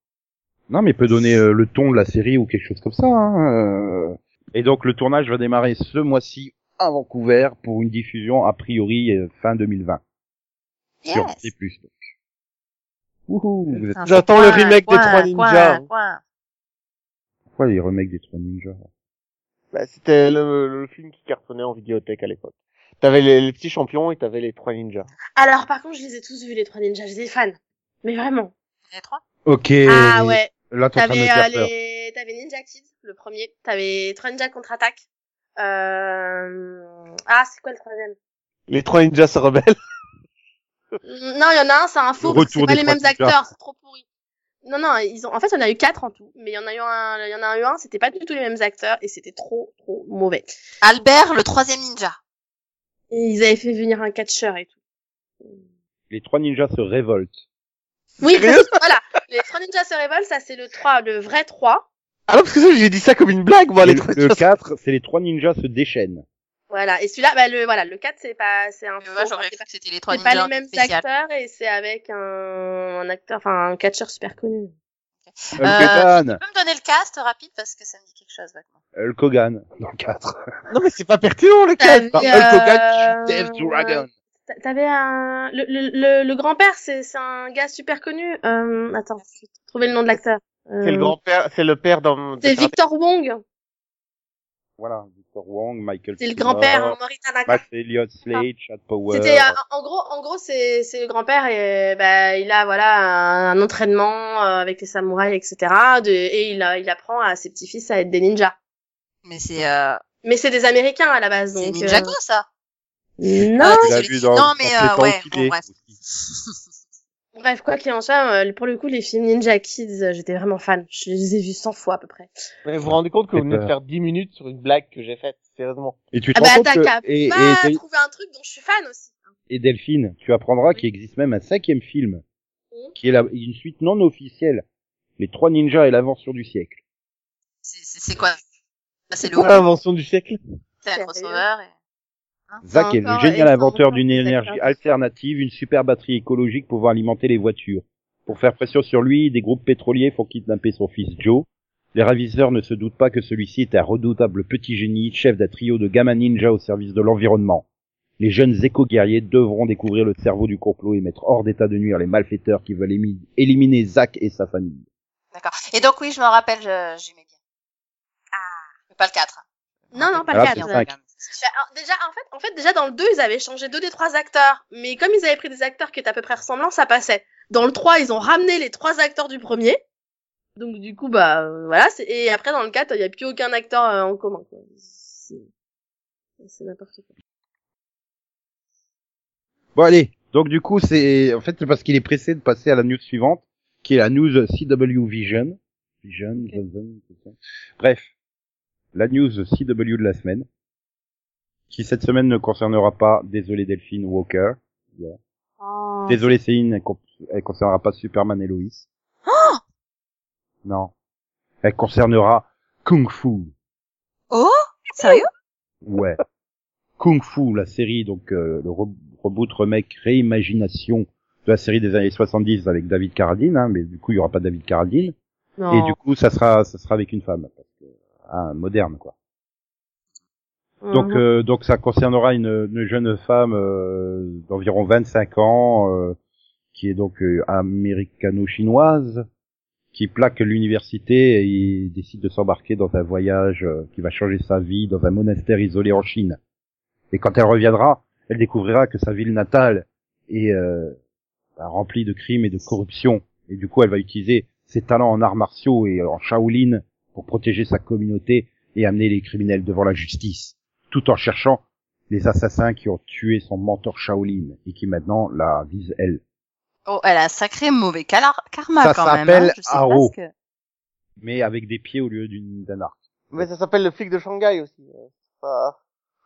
Non, mais peut donner euh, le ton de la série ou quelque chose comme ça. Hein. euh. Et donc le tournage va démarrer ce mois-ci à Vancouver pour une diffusion a priori euh, fin 2020 sur. C+. J'attends le remake des Trois Ninjas. Pourquoi les remakes des Trois Ninjas? Bah, c'était le, le film qui cartonnait en vidéothèque à l'époque. T'avais les, les petits champions et t'avais les trois ninjas. Alors, par contre, je les ai tous vus, les trois ninjas. Je les ai fans. Mais vraiment. Les trois? Ok. Ah ouais. Là, T'avais euh, les... T'avais Ninja Kids, le premier. T'avais Trois Ninjas contre-attaque. Euh... Ah, c'est quoi le troisième? Les trois ninjas se rebellent. Non, il y en a un, c'est un faux. C'est pas les mêmes ninjas. acteurs, c'est trop pourri. Non, non, ils ont. En fait, il y en a eu quatre en tout, mais il y en a eu un, il y en a eu un, c'était pas du tout les mêmes acteurs et c'était trop, trop mauvais. Albert, le troisième ninja. Et ils avaient fait venir un catcheur et tout. Les Trois Ninjas se révoltent. Oui, voilà. Les trois ninjas se révoltent, ça c'est le 3, le vrai 3. Ah non, parce que ça, j'ai dit ça comme une blague, moi, les le, trois le ninjas. 4, c'est les Trois Ninjas se déchaînent. Voilà. Et celui-là, bah, le, voilà, le 4, c'est pas, c'est un moi, j'aurais Enfin, cru c'est que c'était les trois pas, c'est pas les mêmes spécial. acteurs et c'est avec un, un acteur, enfin, un catcheur super connu. Hulk Euh, Hogan, Tu peux me donner le cast rapide parce que ça me dit quelque chose vaguement. Hulk Hogan, dans le 4. Non, mais c'est pas pertinent, le cas. T'avais, Par Hulk Hogan euh, Dave Dragon. t'a- T'avais un, le, le, le, le grand-père, c'est, c'est un gars super connu. Euh, attends, je vais trouver le nom de l'acteur. Euh, C'est le grand-père, c'est le père dans... C'est Victor Wong. Voilà, Victor Wong, Michael C'est le grand-père, hein, Maurice Tanaka. Max Elliott Slade, Chad Power. C'était euh, en gros, en gros, c'est c'est le grand-père et bah il a voilà un, un entraînement euh, avec les samouraïs, etc. De, et il a, il apprend à ses petits-fils à être des ninjas. Mais c'est euh, Mais c'est des Américains à la base, c'est donc. Ninjago euh, ça. Non. Ah, Tu vu dans, Non, mais, euh, ouais, bon, bref. Bref, quoi qu'il en soit, euh, pour le coup, les films Ninja Kids, euh, j'étais vraiment fan. Je les ai vus 100 fois à peu près. Mais vous vous rendez compte que vous venez de faire 10 minutes sur une blague que j'ai faite, sérieusement. Et tu te Ah rends bah compte que, et, pas et- trouver un truc dont je suis fan aussi. et Delphine, tu apprendras qu'il existe même un cinquième film, Mhm. qui est la, une suite non officielle. Les Trois Ninjas et l'aventure du siècle. C'est c'est- c'est quoi? C'est le Quoi l'invention du siècle? C'est un crossover. Et... Zach est le génial inventeur d'une énergie alternative, une super batterie écologique pour pouvoir alimenter les voitures. Pour faire pression sur lui, des groupes pétroliers font kidnapper son fils Joe. Les ravisseurs ne se doutent pas que celui-ci est un redoutable petit génie, chef d'un trio de gamins ninja au service de l'environnement. Les jeunes éco-guerriers devront découvrir le cerveau du complot et mettre hors d'état de nuire les malfaiteurs qui veulent éliminer Zach et sa famille. D'accord. Et donc oui, je me rappelle, j'aimais bien. Ah, mais pas le 4. Non, non, pas Ah, le c'est 4. Bah, déjà, en fait, en fait, déjà dans le 2, ils avaient changé deux des trois acteurs. Mais comme ils avaient pris des acteurs qui étaient à peu près ressemblants, ça passait. Dans le 3, ils ont ramené les trois acteurs du premier. Donc du coup, bah euh, voilà. Et après, dans le 4, il n'y a plus aucun acteur euh, en commun. C'est n'importe quoi. Bon allez, donc du coup c'est en fait c'est parce qu'il est pressé de passer à la news suivante, qui est la news CW Vision. Vision, Vision. Bref, la news CW de la semaine, qui cette semaine ne concernera pas, désolé Delphine Walker, Oh. désolé Céline, elle, con- elle concernera pas Superman et Lois. non, elle concernera Kung Fu. Oh Sérieux Ouais. Kung Fu, la série, donc euh, le re- reboot, remake, réimagination de la série des années 70 avec David Carradine, hein, mais du coup il y aura pas David Carradine, Non. et du coup ça sera ça sera avec une femme, parce que ah, moderne quoi. Donc Mhm. euh, donc ça concernera une, une jeune femme euh, d'environ 25 ans euh, qui est donc euh, américano-chinoise qui plaque l'université et décide de s'embarquer dans un voyage euh, qui va changer sa vie dans un monastère isolé en Chine. Et quand elle reviendra, elle découvrira que sa ville natale est euh, bah, remplie de crimes et de corruption. Et du coup, elle va utiliser ses talents en arts martiaux et en Shaolin pour protéger sa communauté et amener les criminels devant la justice, tout en cherchant les assassins qui ont tué son mentor Shaolin et qui maintenant la visent elle. Oh, elle a un sacré mauvais karma Ça quand même. s'appelle Hein. Pas Haro. que... Mais avec des pieds au lieu d'une d'un arc. Mais ça s'appelle le flic de Shanghai aussi. euh, pas-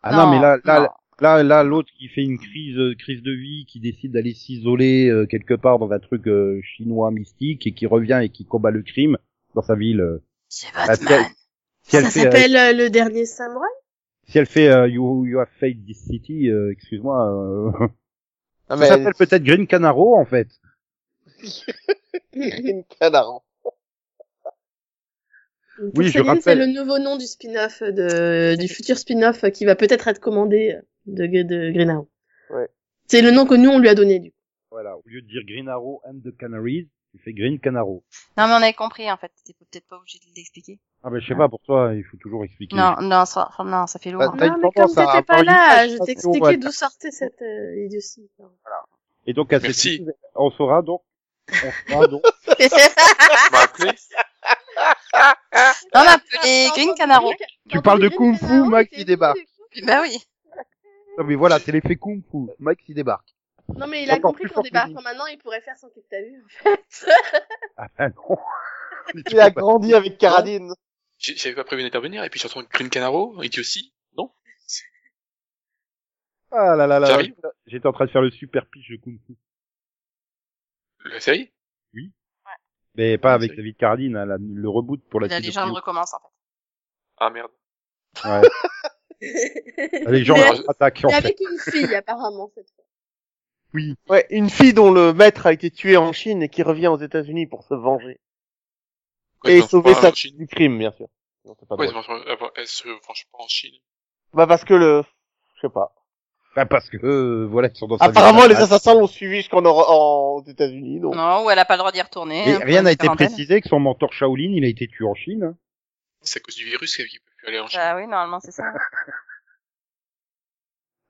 Ah non, mais là, là, non. Là, là, l'autre qui fait une crise, euh, crise de vie, qui décide d'aller s'isoler euh, quelque part dans un truc euh, chinois mystique et qui revient et qui combat le crime dans sa ville. euh. C'est Ah, Batman. Si elle Ça fait, s'appelle euh, le dernier samouraï? Si elle fait euh, you, you have fate this city, euh, excuse-moi, euh, Ah, ça mais s'appelle peut-être Green Canaro en fait. canard. Pour Oui, je Céline, c'est rappelle- le nouveau nom du spin-off de, du futur spin-off qui va peut-être être commandé de, de Green Arrow. Ouais. C'est le nom que nous on lui a donné du coup. Voilà, au lieu de dire Green Arrow and the Canaries, tu fais Green Canaro. Non, mais on avait compris, en fait. T'es peut-être pas obligé de l'expliquer. Ah ben je sais pas, pour toi, il faut toujours expliquer. Non, non, ça, enfin, non, ça fait lourd. Bah, Non, mais comme t'étais pas là, je t'expliquais voilà. d'où sortait cette euh, idiotie. Et donc à cette Merci. news, on saura donc, on saura donc, On m'a appelé. Green Canaro. Tu parles de Kung Fu, Max, il débarque. Bah oui. non mais voilà, c'est l'effet Kung Fu, Mike qui débarque. Non mais il a compris qu'en débarquant maintenant, il pourrait faire son que t'as vu en fait. Ah ben non. Il a grandi avec Caradine. J'ai- J'avais pas prévu d'intervenir, et puis j'entends Green Canaro, idiotie. Non? Ah là là là, j'étais en train de faire le super pitch de Kung Fu. La série? Mais pas Ah, avec David Carradine, hein, la- le reboot pour la La suite de légende recommence, en fait. Ah merde. Ouais. Les gens Mais- attaquent en Mais fait. avec une fille apparemment cette fois. Oui. Ouais, une fille dont le maître a été tué en Chine et qui revient aux États-Unis pour se venger. Et sauver sa Chine? du crime, bien sûr. Non, c'est pas Pourquoi elle se venge pas- venge pas en Chine? Bah parce que le, je sais pas. Bah, parce que euh, voilà, ils sont dans sa Apparemment, les assassins l'ont suivi jusqu'en en... aux États-unis, donc. Non, ou elle a pas le droit d'y retourner. Et hein, rien n'a été précisé que son mentor Shaolin, il a été tué en Chine. hein. C'est à cause du virus qu'elle peut plus aller en Chine. Bah oui, normalement, c'est ça.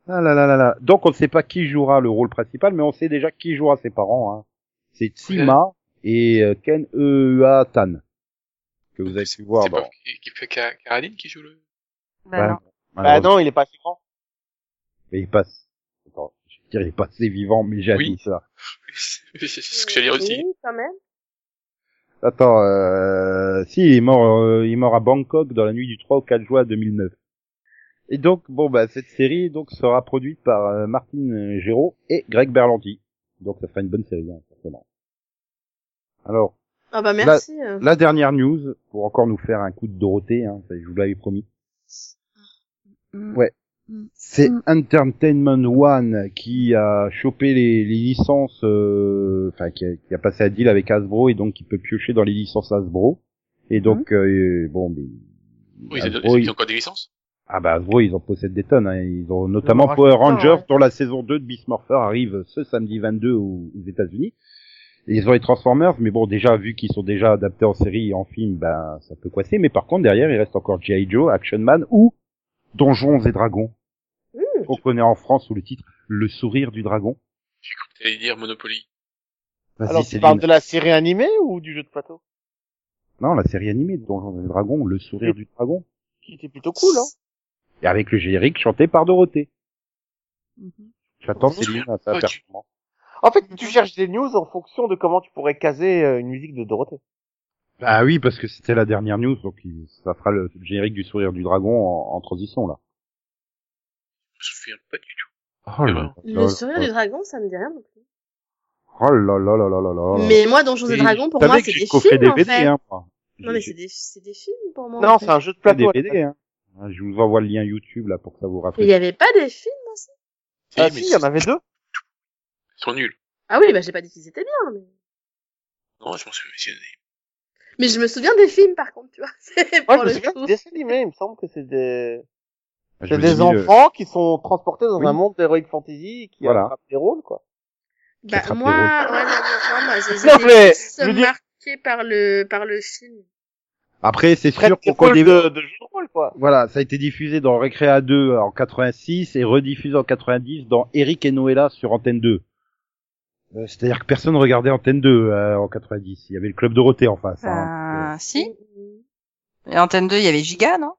Ah là là là là. Donc on ne sait pas qui jouera le rôle principal, mais on sait déjà qui jouera ses parents. Hein. C'est Tsima et euh, Ken Eua Tan que vous avez pu voir C'est dans. pas qui, fait Ca- Caroline qui joue le... Bah non. Bah Malheureusement. non, il est pas assez grand. Mais il passe. Attends, je veux dire, il est passé vivant, mais j'ai Oui. dit ça. c'est ce que j'allais dire aussi. Oui, quand même. Attends, euh, si il est mort, euh, il est mort à Bangkok dans la nuit du 3 au 4 juin 2009. Et donc bon bah cette série donc sera produite par euh, Martine Géraud et Greg Berlanti. Donc ça sera une bonne série hein, forcément. Alors Ah bah merci. euh. La dernière news, pour encore nous faire un coup de Dorothée, hein, ça, je vous l'avais promis, Mm. Ouais. Mm. c'est Mm. Entertainment One qui a chopé les, les licences, euh, enfin qui, a, qui a passé un deal avec Hasbro et donc qui peut piocher dans les licences Hasbro. Et donc euh, bon, mais Oui, c'est Hasbro, ils ils- ont encore des licences? Ah bah Hasbro ils en possèdent des tonnes, hein. ils ont notamment Power Rangers ouais. dont la saison 2 de Beast Morpher arrive ce samedi 22 aux, aux États-Unis. Ils ont les Transformers, mais bon déjà vu qu'ils sont déjà adaptés en série et en film, ben ça peut coincer. Mais par contre derrière il reste encore G.I. Joe, Action Man ou Donjons et Dragons, Mmh. qu'on connaît en France sous le titre Le Sourire du Dragon. J'ai cru que t'allais dire Monopoly. Vas-y, Alors, tu Céline. parles de la série animée ou du jeu de plateau? Non, la série animée de Donjons et Dragons, Le Sourire du Dragon, Qui était plutôt cool, hein. Et avec le générique chanté par Dorothée. Mhm. J'attends Oh, Céline à sa performance. En fait, tu cherches des news en fonction de comment tu pourrais caser euh, une musique de Dorothée. Ah oui, parce que c'était la dernière news, donc ça fera le, le générique du Sourire du Dragon en, en transition là. Je me souviens pas du tout. Oh là Le là sourire du dragon, ça me dit rien non plus. Oh là là là là là là. Mais moi, Donjons et Et Dragons, pour moi, c'est des films, en DVD, fait. hein, moi. Non, mais c'est des, c'est des films pour moi. Non, en fait. c'est un jeu de plateau. des DVD, hein. Je vous envoie le lien YouTube là pour que ça vous Mais il rappelle. y avait pas des films aussi Ah Eh, si, il y en avait deux. Ils sont nuls. Ah oui, bah j'ai pas dit qu'ils étaient bien, mais... Non, je m'en souviens. c'est- Mais je me souviens des films, par contre, tu vois. C'est Moi, pour je me le souviens coup. des dessins animés. Il me semble que c'est des, Je c'est des le- enfants qui sont transportés dans Oui. un monde d'heroic fantasy et qui Voilà. attrapent des rôles, quoi. Bah, moi, ouais, non, non, non, moi, j'ai mais, plus dire- marqué par le, par le film. Après, c'est sûr des qu'on connaît... de, de jeux de rôle, quoi. Voilà, ça a été diffusé dans Recréa 2 en 86 et rediffusé en 90 dans Eric et Noëlla sur Antenne 2. Euh, C'est-à-dire que personne regardait Antenne 2 euh, en 90. Il y avait le Club Dorothée en face. Hein. Euh, si. Et Antenne 2, il y avait Giga, non?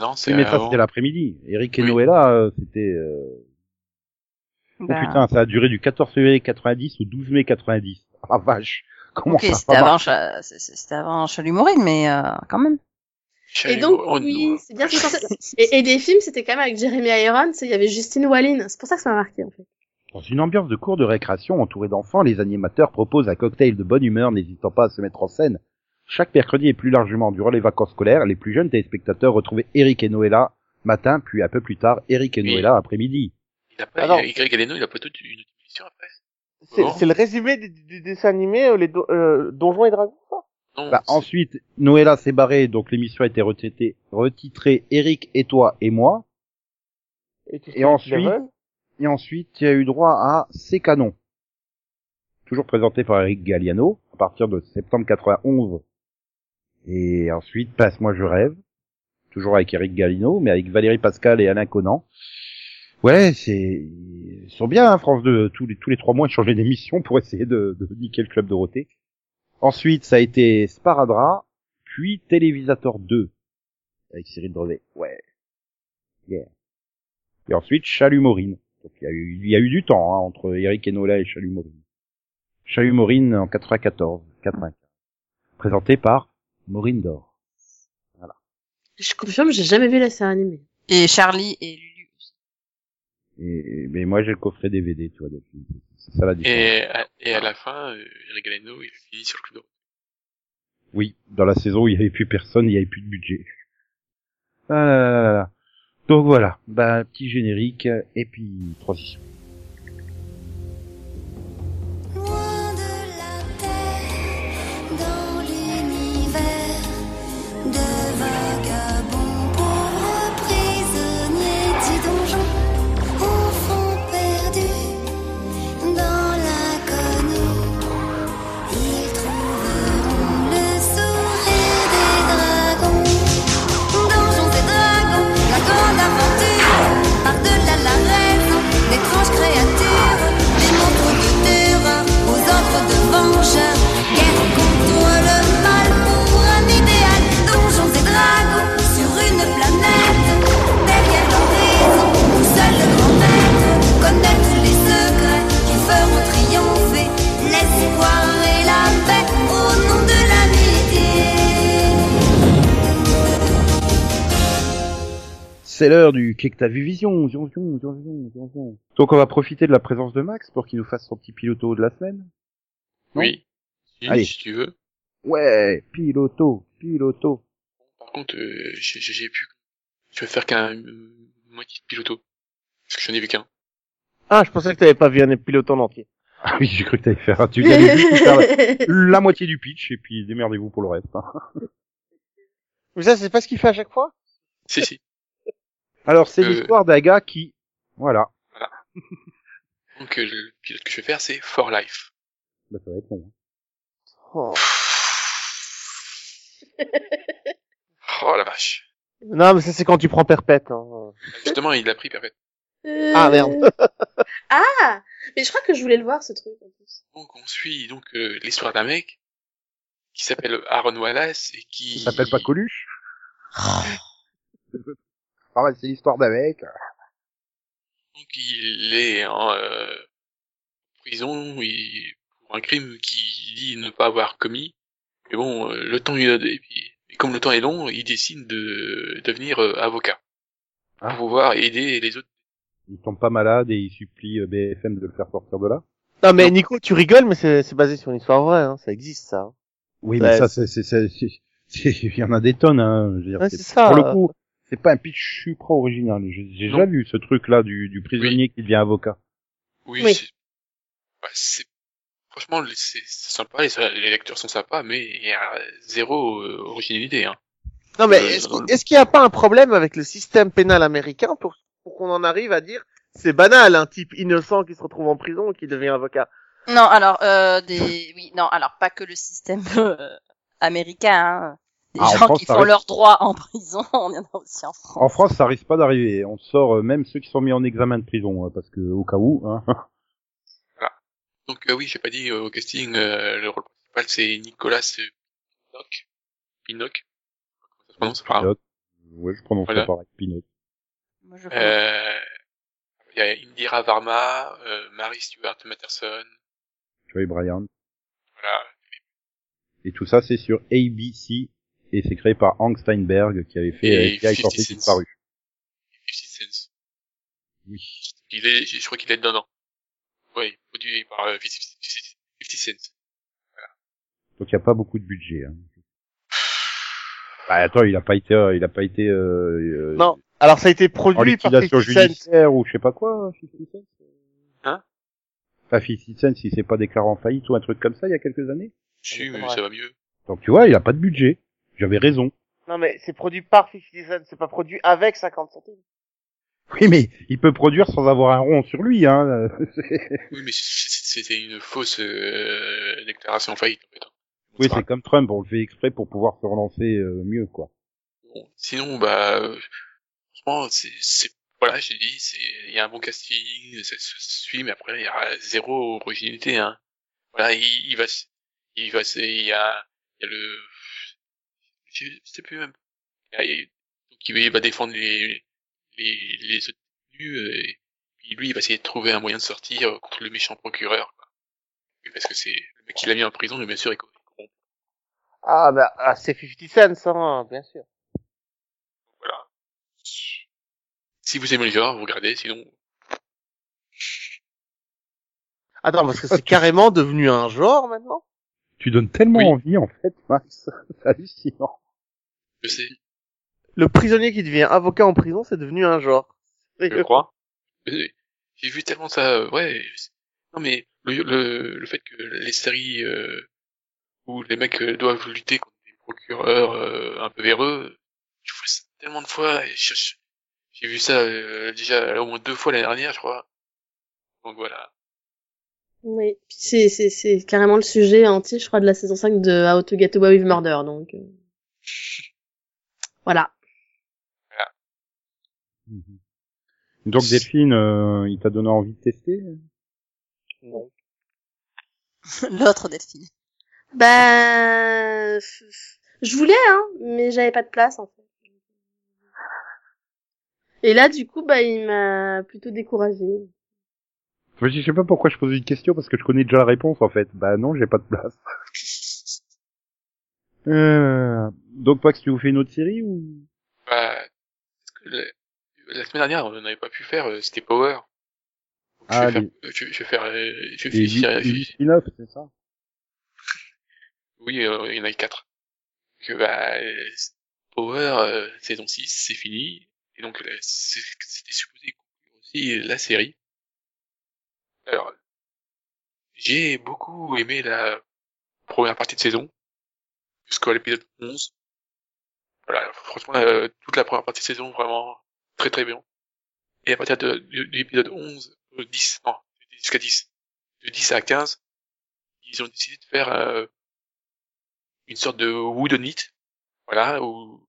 Non, Oui, c'est mais ça c'était l'après-midi. Eric et Oui. Noëlla, euh, c'était... euh, Oh Bah, putain, ça a duré du 14 février 90 au 12 mai 90. Ah vache, comment c'était va avant, c'était avant mais euh, quand même. Et donc, oui, c'est bien ce que je pensais. Et, et des films, c'était quand même avec Jeremy Irons, et il y avait Justine Wallin. C'est pour ça que ça m'a marqué, en fait. Dans une ambiance de cours de récréation entourée d'enfants, les animateurs proposent un cocktail de bonne humeur n'hésitant pas à se mettre en scène. Chaque mercredi et plus largement durant les vacances scolaires, les plus jeunes téléspectateurs retrouvaient Eric et Noëlla matin, puis un peu plus tard, Eric et Oui. Noëlla après-midi. Il a pas, Alors- il a, Y Galeno, il a pas toute une autre émission après. C'est le résumé du, du dessin animé, euh, les do- euh, Donjons et Dragons, ça Non, Bah, ensuite, Noëlla s'est barrée, donc l'émission a été retitrée, retitrée Eric et toi et moi. Et, ensuite- Et ensuite, il y a eu droit à C'est Canon. Toujours présenté par Eric Galliano, à partir de septembre 91. Et ensuite, Passe-moi, je rêve. Toujours avec Eric Galliano, mais avec Valérie Pascal et Alain Conan. Ouais, c'est, ils sont bien, hein, France 2, tous les, tous les trois mois, ils changeaient d'émission pour essayer de, de niquer le club Dorothée. Ensuite, ça a été Sparadrap, puis Télévisateur 2, avec Cyril Drevet. Ouais. Yeah. Et ensuite, Chalut Maureen. Donc, il y a eu, il y a eu du temps, hein, entre Eric Enola et. Chalut Maureen en 94, 95. Présenté par Maureen Dor. Je confirme, j'ai jamais vu la série animée. Et Charlie et. Et, mais moi, j'ai le coffret DVD, tu vois, depuis. C'est ça la différence. Et à, et à la fin, euh, Eric Galeno, il a fini sur le club d'Europe. Oui, dans la saison où il y avait plus personne, il y avait plus de budget. Ah là là là là. Donc voilà, bah petit générique et puis transition. C'est l'heure du Qu'est-ce que t'as vu Vision, Vision, Vision, Vision, Vision, Vision, Vision. Donc on va profiter de la présence de Max pour qu'il nous fasse son petit piloto de la semaine. Oui. Si, Allez. si tu veux. Ouais, piloto, piloto. Par contre, euh, j'ai j'ai- j'ai pu, je vais faire qu'un euh, moitié de piloto. Parce que j'en ai vu qu'un. Ah, je pensais que t'avais pas vu un pilote en entier. Ah oui, j'ai cru que t'allais faire un tu allais juste faire la, la moitié du pitch et puis démerdez-vous pour le reste. hein. Mais ça, c'est pas ce qu'il fait à chaque fois? Si, si. Alors c'est Euh. l'histoire d'un gars qui, voilà, Donc, euh, le pilote que je vais faire, c'est For Life. bah, ça va être long. hein. Oh. Oh la vache. Non, mais ça, c'est quand tu prends perpète. Hein. Justement, il l'a pris, parfait. Ah, merde. ah Mais je crois que je voulais le voir, ce truc, en plus. Donc, on suit donc euh, l'histoire d'un mec qui s'appelle Aaron Wallace et qui... Il s'appelle pas Coluche Ah ouais, c'est l'histoire d'un mec. Donc, il est en euh, prison il- pour un crime qu'il dit ne pas avoir commis. Mais bon, euh, le temps il a... Et, puis, et comme le temps est long, il décide de devenir euh, avocat. Ah. Pour pouvoir aider les autres. Il tombe pas malade et il supplie euh, BFM de le faire sortir de là. Non, mais Non. Nico, tu rigoles, mais c'est c'est basé sur une histoire vraie. Hein. Ça existe, ça. Oui, Ouais. mais ça, c'est, c'est, c'est, c'est- c'est- il y en a des tonnes, hein. Je veux dire, Ouais, c'est- c'est ça. Pour le coup, c'est pas un pitch supra original. J'ai déjà vu ce truc-là du, du prisonnier qui devient avocat. Oui, Oui. c'est... ouais, c'est... Franchement, les- c'est c'est sympa, les, les lecteurs sont sympas, mais il y a zéro euh, originalité. Hein. Non, mais Euh, est-ce qu'il est-ce qu'il n'y a pas un problème avec le système pénal américain pour, pour qu'on en arrive à dire c'est banal, un type innocent qui se retrouve en prison et qui devient avocat? Non, alors euh, des oui, non, alors pas que le système euh, américain. Hein. Des Ah, en gens France, qui ça font leurs droits en prison, on y en a aussi en France. En France, ça risque pas d'arriver. On sort euh, même ceux qui sont mis en examen de prison, hein, parce que au cas où. Hein. Donc euh, oui, j'ai pas dit euh, au casting, euh, le rôle principal c'est Nicolas euh, Pinock. Pinock. Comment ça se prononce? Pas grave. Ouais, je prononce Voilà. pareil. Pinot. Moi, je connais. Euh, Il y a Indira Varma, euh, Mary Stuart Matterson, Joey Bryan. voilà. Et tout ça, c'est sur ABC. Et c'est créé par Hank Steinberg, qui avait fait Et FBI 50 sorti Cent. disparu. 50 Cent. Oui. Il est, je crois qu'il est dedans. Oui, produit par euh, 50 Cent. Donc il y a pas beaucoup de budget. Hein. Bah attends, il a pas été, euh, il a pas été euh, euh, Non. Alors, ça a été produit par liquidation 50 Cent. judiciaire ou je sais pas quoi. 50 Cent Hein? Enfin, 50 Cent, si c'est pas déclaré en faillite ou un truc comme ça, il y a quelques années. Si, mais ça va mieux. Donc tu vois, il a pas de budget. J'avais raison. Non mais c'est produit par 50 Cent, c'est pas produit avec 50 centimes. Oui, mais il peut produire sans avoir un rond sur lui, hein. Oui, mais c'était une fausse euh, déclaration faillite. En fait. oui, c'est comme Trump, on le fait exprès pour pouvoir se relancer euh, mieux, quoi. Bon, sinon, bah, euh, franchement, c'est, c'est, voilà, j'ai dit, c'est, il y a un bon casting, ça se suit, mais après, il y a zéro originalité, hein. Voilà, il, il va, il va, se- il y a, il y a le, sais plus même. Il y a- il- donc, il va- défendre les, les, les euh, et puis lui, il va essayer de trouver un moyen de sortir euh, contre le méchant procureur, quoi. Oui, Parce que c'est, le mec qui l'a mis en prison, mais bien sûr, il co- il corrompt. Ah bah ah, c'est 50 Cent, hein, bien sûr. Voilà. Si vous aimez le genre, vous regardez, sinon, Attends, parce que c'est carrément devenu un genre maintenant? Tu donnes tellement Oui. envie, en fait, Max. C'est hallucinant. Je sais. Le prisonnier qui devient avocat en prison, c'est devenu un genre. je crois? Euh, J'ai vu tellement ça, euh, ouais. Non mais le, le, le fait que les séries euh, où les mecs doivent lutter contre des procureurs euh, un peu véreux, je vois ça tellement de fois. et je- je- J'ai vu ça euh, déjà au moins deux fois l'année dernière, je crois. Donc voilà. Oui, Puis c'est c'est c'est carrément le sujet entier, je crois, de la saison 5 de How to Get Away with Murder, donc voilà. Mhm. Donc Delphine, euh, il t'a donné envie de tester? Non. L'autre Delphine. Ben, je voulais, hein, mais j'avais pas de place en fait. Et là, du coup, bah, il m'a plutôt découragée. Enfin, Je sais pas pourquoi je posais une question, parce que je connais déjà la réponse, en fait. Bah non, j'ai pas de place. Euh, donc Max, tu vous fais une autre série ou? Bah, que la, la semaine dernière, on n'avait pas pu faire, euh, c'était Power. Donc, Ah, je, vais les- faire, je, je vais faire, euh, je vais faire- c'est ça? Oui, euh, il y en a quatre. Que bah, euh, Power euh, saison 6, c'est fini. Et donc c'était supposé conclure aussi la série. Alors, j'ai beaucoup aimé la première partie de saison, jusqu'à l'épisode 11. Voilà, franchement, euh, toute la première partie de saison, vraiment très très bien. Et à partir de, de, de l'épisode 11, euh, 10, non, jusqu'à 10, de 10 à 15, ils ont décidé de faire euh, une sorte de whodunit, voilà, où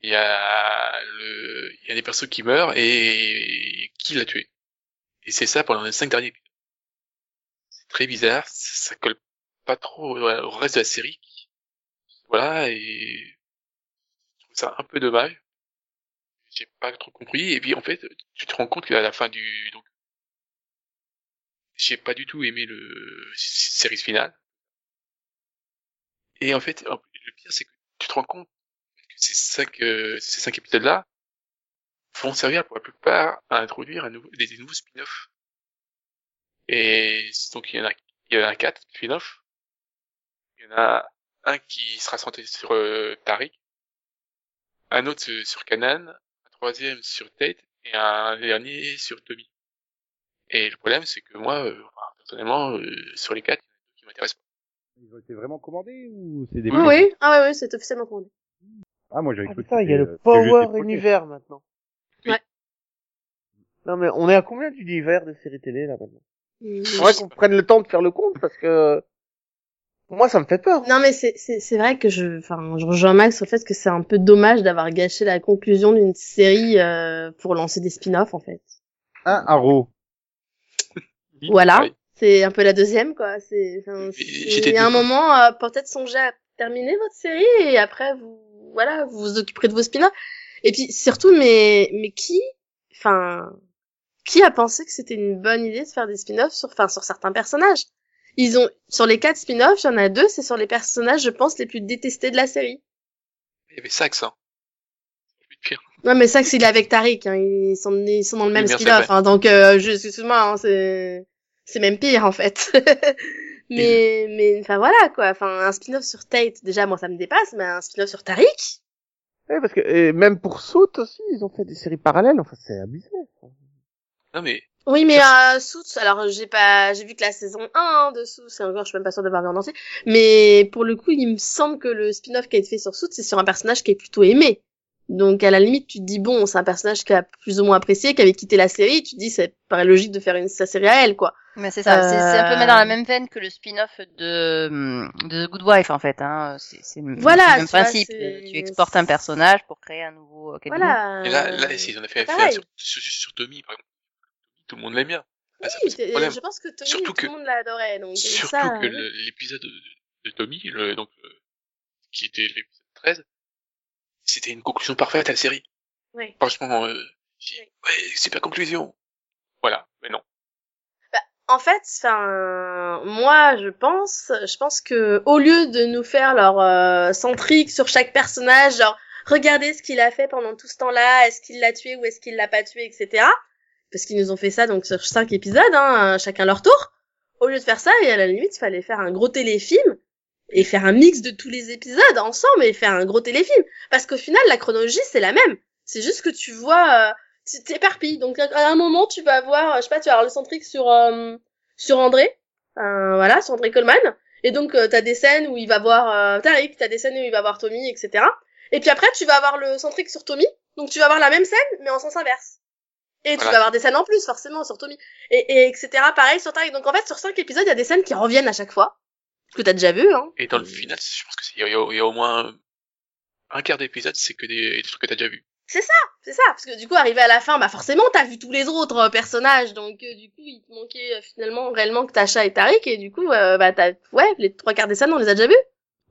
il y a le, il y a des personnes qui meurent et qui l'a tué. Et c'est ça pendant les cinq derniers épisodes. C'est très bizarre, ça, ça colle pas trop au reste de la série. Voilà, et je trouve ça un peu dommage. J'ai pas trop compris. Et puis en fait, tu te rends compte qu'à la fin du, donc, j'ai pas du tout aimé le série finale. Et en fait, le pire, c'est que tu te rends compte que ces cinq, euh, ces cinq épisodes-là vont servir pour la plupart à introduire des, des nouveaux spin-offs. Et donc, il y en a, il y en a quatre spin-offs. Il y en a un qui sera centré sur euh, Tariq, un autre sur- Kanan, un troisième sur Tate et un dernier sur Tommy. Et le problème, c'est que moi, euh, personnellement, euh, sur les quatre, il y en a deux qui m'intéressent pas. Ils ont été vraiment commandés ou c'est des Oui, oui, ah ouais, ouais, c'est officiellement commandé. Ah, moi j'avais Ah, cru putain, il y a le euh, Power. Univers maintenant. Oui. Ouais. Non mais on est à combien d'univers de séries télé là maintenant? Mm. Faudrait qu'on prenne le temps de faire le compte parce que moi ça me fait peur. Non mais c'est c'est c'est vrai que je enfin je rejoins Max sur le fait que c'est un peu dommage d'avoir gâché la conclusion d'une série euh, pour lancer des spin-offs en fait. Un Arrow. Voilà. C'est un peu la deuxième quoi. C'est il y a un moment euh, peut-être songer à terminer votre série et après vous voilà vous vous occuperez de vos spin-offs. Et puis surtout mais mais qui enfin qui a pensé que c'était une bonne idée de faire des spin-offs sur enfin sur certains personnages? Ils ont sur les quatre spin-offs, il y en a deux, c'est sur les personnages je pense les plus détestés de la série. Il y avait Sax, hein. Pire. Non mais ça c'est il est avec Tariq, hein, ils sont ils sont dans le même spin-off, hein, donc euh, excuse-moi, hein, c'est c'est même pire en fait. mais mais enfin voilà quoi, enfin un spin-off sur Tate, déjà moi ça me dépasse, mais un spin-off sur Tariq, Ouais, parce que et même pour Soot aussi, ils ont fait des séries parallèles. Enfin, c'est abusé. Non mais, Oui, mais euh, Suits, alors j'ai pas, j'ai vu que la saison 1 hein, de Suits, et encore je suis même pas sûre d'avoir vu en entier, mais pour le coup, il me semble que le spin-off qui a été fait sur Suits, c'est sur un personnage qui est plutôt aimé. Donc à la limite, tu te dis bon, c'est un personnage qui a plus ou moins apprécié, qui avait quitté la série, tu te dis c'est paraît logique de faire une sa série à elle quoi. Mais c'est ça, c'est c'est un peu Euh, dans la même veine que le spin-off de, de The Good Wife en fait. Hein. C'est c'est le Voilà, le même tu vois, principe. c'est- Tu exportes un personnage pour créer un nouveau euh. Voilà. Et là, là, ils en ont fait affaire sur, sur Tommy, par exemple. Tout le monde l'aime bien. Ah, Oui, pas je pense que Tommy, Surtout tout que- le monde l'adorait, donc Surtout ça. que le- l'épisode de, de Tommy, le, donc, euh, qui était l'épisode 13, c'était une conclusion parfaite à la série. Oui. Franchement, euh, ouais, super conclusion. Voilà, mais non. En fait, enfin, moi, je pense, je pense que au lieu de nous faire leur euh, centrique sur chaque personnage, genre regardez ce qu'il a fait pendant tout ce temps-là, est-ce qu'il l'a tué ou est-ce qu'il l'a pas tué, etc. Parce qu'ils nous ont fait ça donc sur cinq épisodes, hein, chacun leur tour. Au lieu de faire ça, et à la limite, il fallait faire un gros téléfilm et faire un mix de tous les épisodes ensemble et faire un gros téléfilm. Parce qu'au final, la chronologie c'est la même. C'est juste que tu vois, euh, tu t'éparpilles. Donc à un moment, tu vas voir, je sais pas, tu vas avoir le centrique sur euh, sur André, euh, voilà, sur André Coleman. Et donc euh, t'as des scènes où il va voir euh, Tariq, t'as des scènes où il va voir Tommy, etc. Et puis après, tu vas avoir le centrique sur Tommy. Donc tu vas avoir la même scène, mais en sens inverse. Et tu vas avoir des scènes en plus, forcément, sur Tommy. Et, et etc. Pareil sur Tariq. Donc en fait, sur cinq épisodes, il y a des scènes qui reviennent à chaque fois. Que t'as déjà vu, hein. Et dans le final, je pense que c'est- il y, a- il y a au moins un quart d'épisode, c'est que des, des trucs que t'as déjà vu. C'est ça, parce que du coup, arrivé à la fin, bah forcément, t'as vu tous les autres euh, personnages, donc euh, du coup, il te manquait euh, finalement réellement que Tasha et Tariq, et du coup, euh, bah t'as, ouais, les trois quarts des scènes, on les a déjà vus.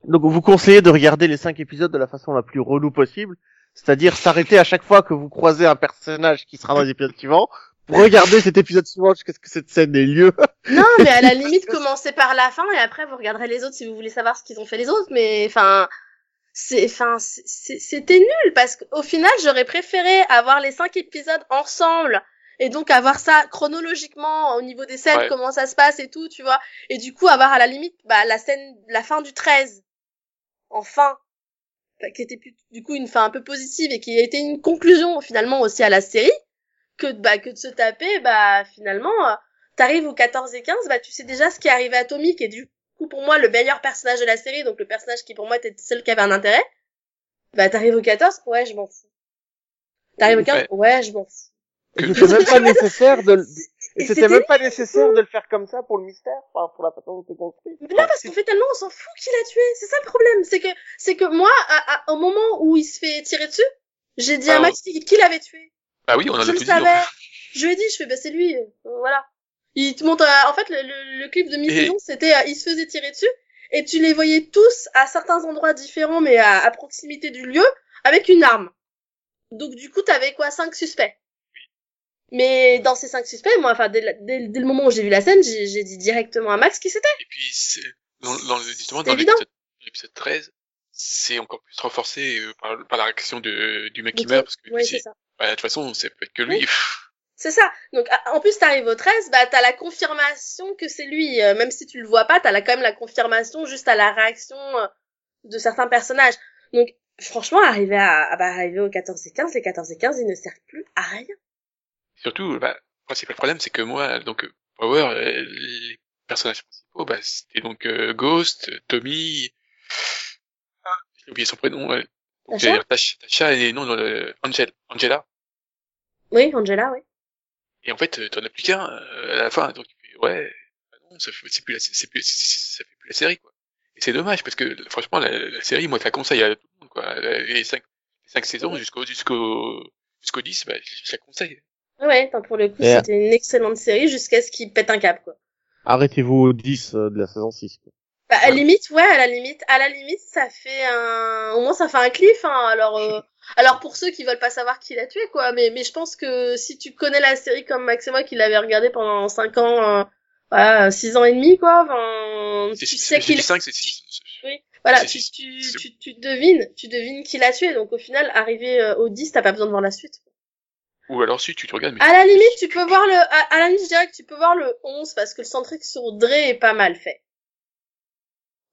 Donc vous conseillez de regarder les cinq épisodes de la façon la plus relou possible, c'est-à-dire s'arrêter à chaque fois que vous croisez un personnage qui sera dans les épisodes suivants, pour regarder cet épisode suivant jusqu'à ce que cette scène ait lieu. Non, mais à la limite, commencez par la fin, et après, vous regarderez les autres si vous voulez savoir ce qu'ils ont fait les autres, mais enfin, c'est, enfin, c'était nul, parce qu'au final, j'aurais préféré avoir les cinq épisodes ensemble, et donc avoir ça chronologiquement au niveau des scènes, Ouais. comment ça se passe et tout, tu vois, et du coup, avoir à la limite, bah, la scène, la fin du 13, enfin, enfin, qui était plus- du coup une fin un peu positive et qui a été une conclusion finalement aussi à la série, que, bah, que de se taper, bah, finalement, euh, t'arrives au 14 et 15, bah, tu sais déjà ce qui est arrivé à Tommy, qui est du coup pour moi le meilleur personnage de la série, donc le personnage qui pour moi était celui qui avait un intérêt. Bah, t'arrives au 14, ouais, je m'en fous. T'arrives au 15, ouais, je m'en fous. C'était même pas nécessaire de, le- Et et c'était même pas nécessaire de le faire comme ça pour le mystère, enfin, pour la façon dont c'est construit. Mais non, parce qu'on fait tellement, on s'en fout qu'il a tué. C'est ça le problème. C'est que, c'est que moi, à- à- au moment où il se fait tirer dessus, j'ai dit à Ah, Max qui, qui l'avait tué. Ah oui, on en a je tout le dit. savais. Je lui ai dit, je fais, bah, c'est lui. euh, voilà. Il te montre, euh, en fait, le, le, le clip de mi-saison, c'était, euh, il se faisait tirer dessus, et tu les voyais tous à certains endroits différents, mais à, à proximité du lieu, avec une arme. Donc, du coup, t'avais quoi, cinq suspects. Mais dans ces cinq suspects, moi, enfin, dès, la- dès, dès le moment où j'ai vu la scène, j'ai dit directement à Max qui c'était. Et puis, c'est, dans, dans, justement, dans l'épisode, l'épisode 13, c'est encore plus renforcé euh, par, par la réaction de, du mec qui meurt, parce que Oui, ça. bah, de toute façon, c'est peut être que lui. Oui. C'est ça. Donc en plus t'arrives au 13, bah t'as la confirmation que c'est lui. Euh, même si tu le vois pas, t'as quand même la confirmation juste à la réaction euh, de certains personnages. Donc franchement, arriver à, à- bah, arriver au 14 et 15, les 14 et 15, ils ne servent plus à rien. Surtout, bah, le principal problème, c'est que moi, donc, Power, euh, les personnages principaux, bah, c'était donc euh, Ghost, Tommy, ah, j'ai oublié son prénom, euh, Tasha Tasha, et non, Angel, Angela. Oui, Angela, oui. Et en fait, euh, t'en as plus qu'un euh, à la fin, donc ouais, bah non, ça fait, c'est plus la, c'est plus, ça fait plus la série, quoi. Et c'est dommage parce que franchement, la, la série, moi, je la conseille à tout le monde, quoi. Les cinq, les cinq saisons jusqu'au, jusqu'au, jusqu'au 10, bah, je la conseille. Ouais, pour le coup, Et, euh, c'était une excellente série jusqu'à ce qu'il pète un câble, quoi. Arrêtez-vous au 10 euh, de la saison 6. quoi. Bah, à la limite, ouais, à la limite, à la limite, ça fait un, au moins ça fait un cliff, hein. Alors, euh, alors pour ceux qui veulent pas savoir qui l'a tué, quoi. Mais, mais je pense que si tu connais la série comme Max et moi qui l'avait regardé pendant 5 ans, euh, voilà, 6 ans et demi, quoi. Enfin, tu sais qu'il dit 5, c'est 6. oui, voilà, tu, tu, tu, tu devines, tu devines qui l'a tué. Donc au final, arrivé euh, au 10, t'as pas besoin de voir la suite. Ou alors si tu te regardes, mais À la limite, tu peux voir le, à, à la limite, je dirais que tu peux voir le 11 parce que le centrique sur Dre est pas mal fait.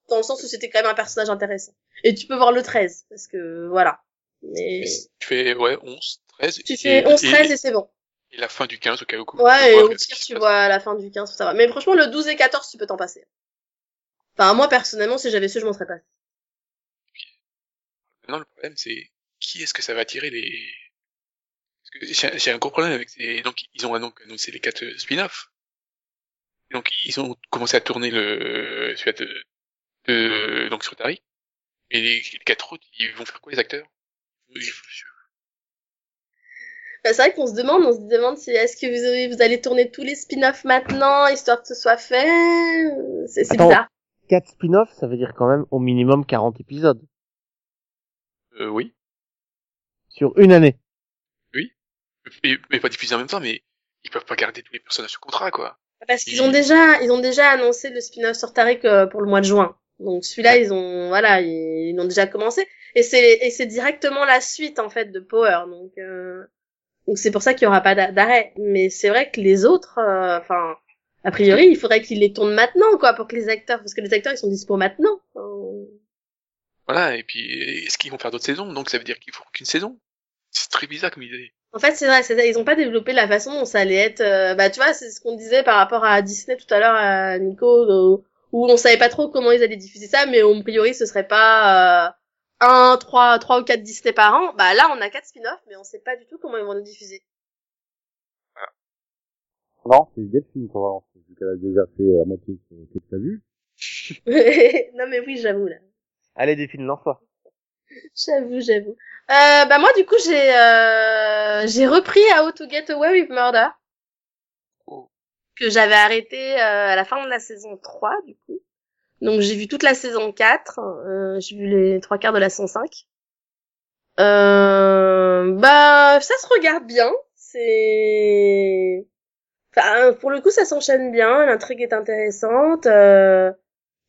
Dans le sens où c'était quand même un personnage intéressant. Et tu peux voir le 13 parce que, voilà. Mais tu fais, ouais, 11, 13. tu et- fais 11, et- 13 et c'est bon. Et la fin du 15 au cas où. Ouais, et au pire, tu vois la fin du 15, ça va. Mais franchement, le 12 et 14, tu peux t'en passer. Enfin, moi, personnellement, si j'avais su, je m'en serais pas. Non, le problème, c'est qui est-ce que ça va attirer les... J'ai un gros problème avec ces... Donc, ils ont donc annoncé les quatre euh, spin-offs. Donc, ils ont commencé à tourner le... celui de... de... donc sur Tari. Et les, les quatre autres, ils vont faire quoi, les acteurs? Je- Bah, c'est vrai qu'on se demande, on se demande si est-ce que vous, avez- vous allez tourner tous les spin-offs maintenant, histoire que ce soit fait? Euh, C'est bizarre. 4 spin-offs, ça veut dire quand même au minimum 40 épisodes. Euh, oui. Sur une année. Mais, mais pas diffusés en même temps, mais ils peuvent pas garder tous les personnages sous contrat, quoi. Parce qu'ils ont déjà, ils ont déjà annoncé le spin-off sur Tariq euh, pour le mois de juin. Donc celui-là, ils ont, voilà, ils, l'ont déjà commencé. Et c'est, et c'est directement la suite en fait de Power. Donc, euh, donc c'est pour ça qu'il y aura pas d'a- d'arrêt. Mais c'est vrai que les autres, euh, enfin, a priori, il faudrait qu'ils les tournent maintenant, quoi, pour que les acteurs, parce que les acteurs, ils sont dispo maintenant. Euh, Voilà, et puis, est-ce qu'ils vont faire d'autres saisons Donc, ça veut dire qu'il faut qu'une saison. C'est très bizarre comme idée. En fait, c'est vrai, c'est ça, ils ont pas développé la façon dont ça allait être. euh, bah, tu vois, c'est ce qu'on disait par rapport à Disney tout à l'heure, à Nico, euh, où on savait pas trop comment ils allaient diffuser ça, mais a priori, ce serait pas euh, un, trois, trois ou quatre Disney par an. Bah là, on a quatre spin-offs, mais on sait pas du tout comment ils vont les diffuser. Non, c'est Delphine qu'on va lancer, vu qu'elle a déjà fait la moitié de ce que t'as vu. non, mais oui, j'avoue là. Allez, défile, lance-toi. J'avoue, j'avoue. Euh, bah moi, du coup, j'ai euh, j'ai repris How to Get Away with Murder. Oh. Que j'avais arrêté euh, à la fin de la saison 3, du coup. Donc j'ai vu toute la saison 4. Euh, j'ai vu les trois quarts de la saison 5. Euh, bah, ça se regarde bien. C'est... Enfin, pour le coup, ça s'enchaîne bien. L'intrigue est intéressante. Euh...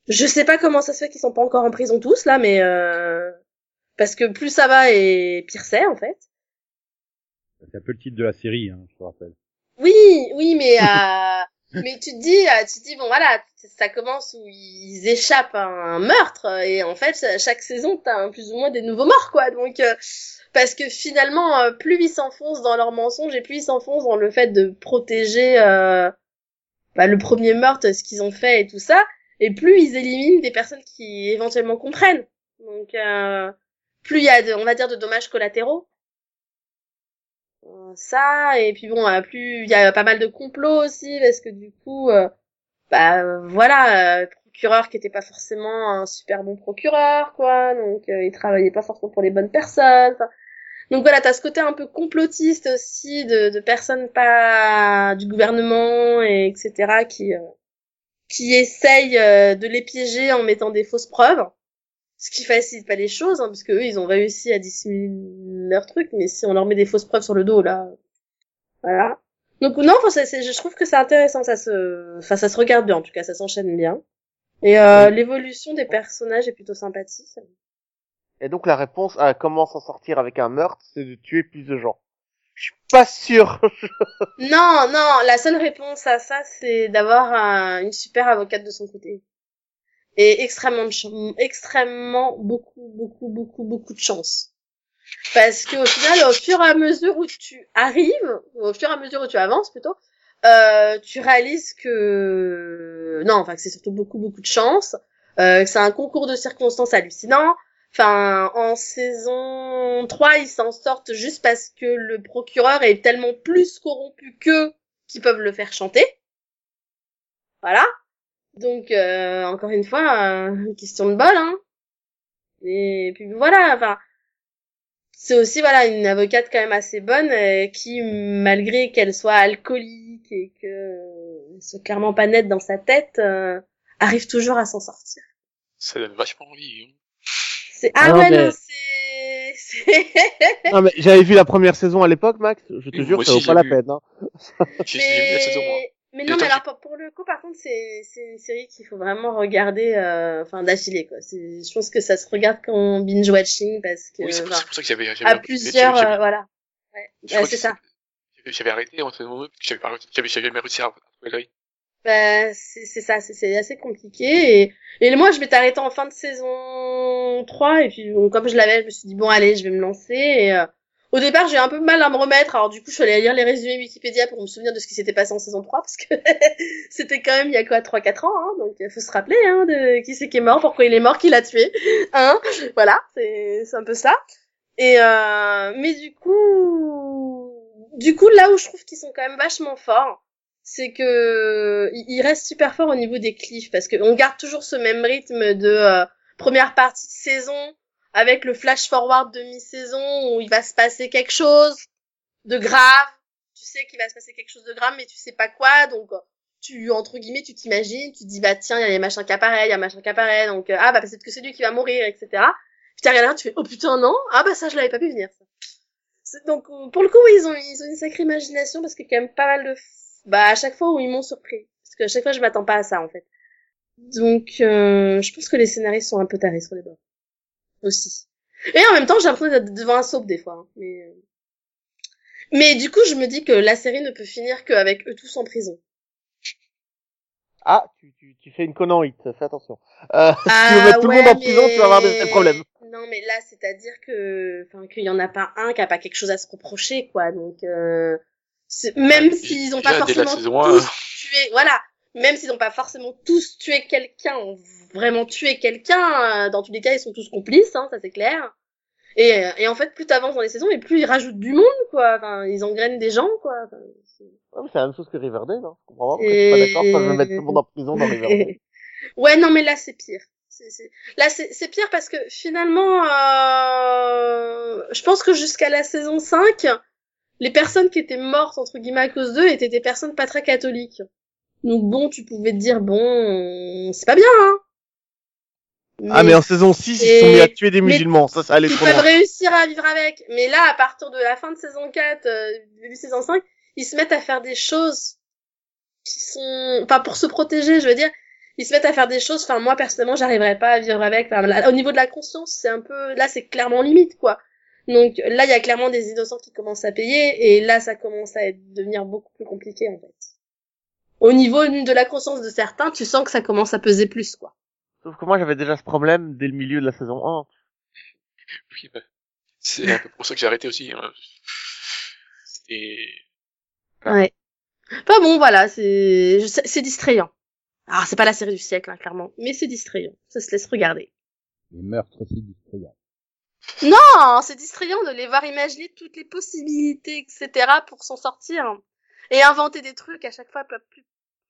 Je sais pas comment ça se fait qu'ils sont pas encore en prison tous, là, mais... Parce que plus ça va et pire c'est, en fait. C'est un peu le titre de la série, hein, je te rappelle. Oui, oui, mais euh, mais tu te dis, euh, tu te dis bon voilà, ça commence où ils échappent à un meurtre et en fait cha- chaque saison t'as un- plus ou moins des nouveaux morts quoi. Donc euh, parce que finalement euh, plus ils s'enfoncent dans leurs mensonges et plus ils s'enfoncent dans le fait de protéger euh, bah, le premier meurtre, ce qu'ils ont fait et tout ça, et plus ils éliminent des personnes qui éventuellement comprennent. Donc euh, plus il y a de, on va dire de dommages collatéraux. Euh, ça et puis bon euh, plus il y a pas mal de complots aussi parce que du coup euh, bah voilà procureur qui était pas forcément un super bon procureur quoi donc il travaillait pas forcément pour les bonnes personnes Enfin, donc voilà t'as ce côté un peu complotiste aussi de, de personnes pas du gouvernement et etc qui euh, qui essayent de les piéger en mettant des fausses preuves ce qui facilite pas les choses, hein, parce que eux, ils ont réussi à dissimuler leur truc, mais si on leur met des fausses preuves sur le dos, là, voilà. Donc non, enfin, je trouve que c'est intéressant, ça se, enfin, ça se regarde bien, en tout cas, ça s'enchaîne bien. Et euh, l'évolution des personnages est plutôt sympathique. Et donc la réponse à comment s'en sortir avec un meurtre, c'est de tuer plus de gens. Je suis pas sûr. Non, non, la seule réponse à ça, c'est d'avoir un- une super avocate de son côté. Et extrêmement, extrêmement, beaucoup, beaucoup, beaucoup, beaucoup de chance. Parce que au final, au fur et à mesure où tu arrives, au fur et à mesure où tu avances plutôt, euh, tu réalises que non, enfin que c'est surtout beaucoup, beaucoup de chance, euh, que c'est un concours de circonstances hallucinant. Enfin, en saison 3, ils s'en sortent juste parce que le procureur est tellement plus corrompu qu'eux qu'ils peuvent le faire chanter. Voilà. Donc, euh, encore une fois, euh, question de bol, hein. Et puis voilà, enfin, c'est aussi voilà une avocate quand même assez bonne euh, qui, malgré qu'elle soit alcoolique et que euh, soit clairement pas nette dans sa tête, euh, arrive toujours à s'en sortir. Ça donne vachement envie. hein. C'est ah, Ah non, ouais mais- non c'est non mais j'avais vu la première saison à l'époque, Max. Je te Oui, jure, ça vaut pas la peine. Hein. J'ai j'ai vu la saison moi. Mais non, mais alors pour, pour le coup, par contre, c'est c'est une série qu'il faut vraiment regarder, euh, enfin d'affilée quoi. Je pense que ça se regarde qu'en binge watching parce que Oui, c'est pour, ça j'avais, j'avais, à plusieurs, euh, voilà. Ouais, c'est ça. J'avais, arrêté en ce moment, j'avais jamais réussi à retrouver le rythme. Bah, c'est c'est ça, c'est- c'est assez compliqué. Et, et moi, je m'étais arrêtée en fin de saison 3, et puis bon, comme je l'avais, je me suis dit, bon, allez, je vais me lancer. Et, euh, Au départ, j'ai un peu mal à me remettre, alors du coup, je suis allée lire les résumés Wikipédia pour me souvenir de ce qui s'était passé en saison 3, parce que c'était quand même il y a quoi, 3-4 ans, hein, donc il faut se rappeler hein, de qui c'est qui est mort, pourquoi il est mort, qui l'a tué, hein, voilà, c'est un peu ça. Et euh, mais du coup, du coup, là où je trouve qu'ils sont quand même vachement forts, c'est que ils restent super forts au niveau des cliffs, parce qu'on garde toujours ce même rythme de euh, première partie de saison, avec le flash forward de mi-saison où il va se passer quelque chose de grave. Tu sais qu'il va se passer quelque chose de grave, mais tu sais pas quoi, donc tu entre guillemets tu t'imagines, tu dis bah tiens il y a les machins qui apparaissent, il y a machin qui apparaît, donc ah bah peut-être que c'est lui qui va mourir, etc. Puis regardes là, tu fais oh putain non, ah bah ça je l'avais pas vu venir. Ça. Donc pour le coup ils ont ils ont une sacrée imagination parce qu'il y quand même pas mal de bah à chaque fois où ils m'ont surpris parce que à chaque fois je m'attends pas à ça en fait. Donc euh, je pense que les scénaristes sont un peu tarés sur les bords aussi. Et en même temps, j'ai l'impression d'être devant un soap des fois. hein, Mais, euh. mais du coup, je me dis que la série ne peut finir qu'avec eux tous en prison. Ah, tu, tu, tu fais une connerie, fais attention. Euh, si tu veux Ah, mettre tout le monde en prison, tu vas avoir des, problèmes. Non, mais là, c'est-à-dire que, enfin, qu'il y en a pas un qui a pas quelque chose à se reprocher, quoi. Donc, euh, c'est- même Ouais, s'ils ont pas forcément tous tué, voilà. Même s'ils ont pas forcément tous tué quelqu'un, ont vraiment tué quelqu'un, euh, dans tous les cas, ils sont tous complices, hein, ça c'est clair. Et, euh, et en fait, plus t'avances dans les saisons, et plus ils rajoutent du monde, quoi. Enfin, ils engrainent des gens, quoi. Enfin, c'est- Ouais, c'est la même chose que Riverdale, hein. Je comprends pas pourquoi Et- tu es pas d'accord, ça veut mettre tout le monde en prison dans Riverdale. ouais, non, mais là, c'est pire. Là, c'est, c'est pire parce que finalement, euh... je pense que jusqu'à la saison 5, les personnes qui étaient mortes, entre guillemets, à cause d'eux, étaient des personnes pas très catholiques. Donc bon, tu pouvais te dire, bon, c'est pas bien, hein. Ah, mais en saison 6, ils se sont mis à tuer des mais- musulmans. Ça, ça allait ils trop peuvent loin. réussir à vivre avec. Mais là, à partir de la fin de saison 4, euh, début saison 5, ils se mettent à faire des choses qui sont, enfin, pour se protéger, je veux dire, ils se mettent à faire des choses, enfin, moi, personnellement, j'arriverais pas à vivre avec. Enfin, là, au niveau de la conscience, c'est un peu, là, c'est clairement limite, quoi. Donc, là, il y a clairement des innocents qui commencent à payer, et là, ça commence à être, devenir beaucoup plus compliqué, en fait. Au niveau de la conscience de certains, tu sens que ça commence à peser plus, quoi. Sauf que moi, j'avais déjà ce problème dès le milieu de la saison 1. Oui, bah, c'est un peu pour ça que j'ai arrêté aussi. Hein. Et Ouais. Enfin bon, voilà, c'est c'est distrayant. Alors c'est pas la série du siècle, hein, clairement, mais c'est distrayant. Ça se laisse regarder. Les meurtres aussi distrayants. Non, c'est distrayant de les voir imaginer toutes les possibilités, etc. pour s'en sortir et inventer des trucs à chaque fois plus,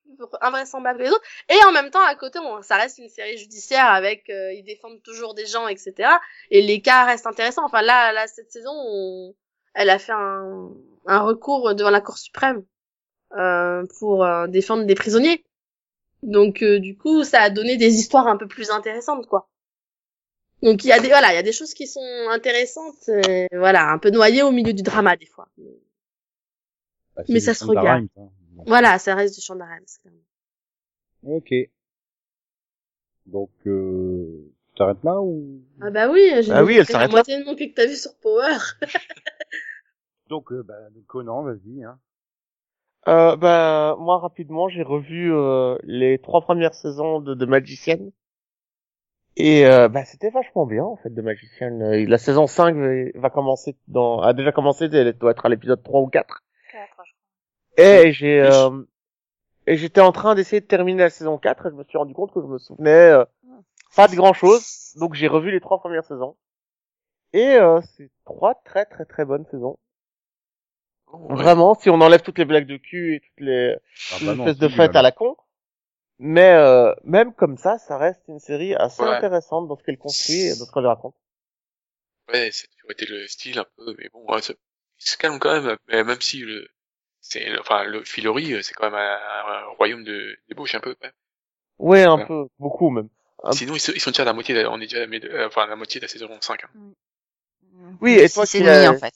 plus invraisemblables que les autres. Et en même temps, à côté, on, ça reste une série judiciaire avec euh, ils défendent toujours des gens, etc. Et les cas restent intéressants. Enfin là, là cette saison, on- elle a fait un, un recours devant la Cour suprême euh, pour euh, défendre des prisonniers. Donc euh, du coup, ça a donné des histoires un peu plus intéressantes, quoi. Donc il y a des voilà, il y a des choses qui sont intéressantes, euh, voilà, un peu noyées au milieu du drama des fois. Bah, Mais ça se regarde. Voilà, ça reste du Shonda Rhimes. clairement. Ok. Donc, euh, tu t'arrêtes là ou? Ah bah oui, j'ai Ah oui, elle s'arrête la là. moitié de mon que t'as vu sur Power. Donc, euh, bah, Conan, vas-y. Hein. Euh, bah, moi, rapidement, j'ai revu euh, les trois premières saisons de, de Magician. Et euh, bah, c'était vachement bien, en fait, de Magician. Euh, La saison 5 va, va commencer dans... a déjà commencé, elle doit être à l'épisode 3 ou 4. Et j'ai... Euh, et j'étais en train d'essayer de terminer la saison 4 et je me suis rendu compte que je me souvenais euh, pas de grand chose. Donc j'ai revu les trois premières saisons. Et euh, c'est trois très très très bonnes saisons. ouais. Vraiment, si on enlève toutes les blagues de cul et toutes les Ah, bah non, espèce de si, fête voilà. à la con. Mais euh, même comme ça, ça reste une série assez Ouais. intéressante dans ce qu'elle construit et dans ce qu'elle raconte. Ouais, c'est toujours été le style un peu, mais bon, ouais, ça- il se calme quand même, mais même si le, c'est, enfin, le Filori, c'est quand même un, un royaume de débauche un peu, ouais. Ouais, un Ouais. peu, beaucoup même. Un- Sinon, ils, sont- ils sont déjà à la moitié, de- on est déjà à la, euh, enfin, à la moitié de la saison 5. Hein. Oui, et toi C'est demi en fait.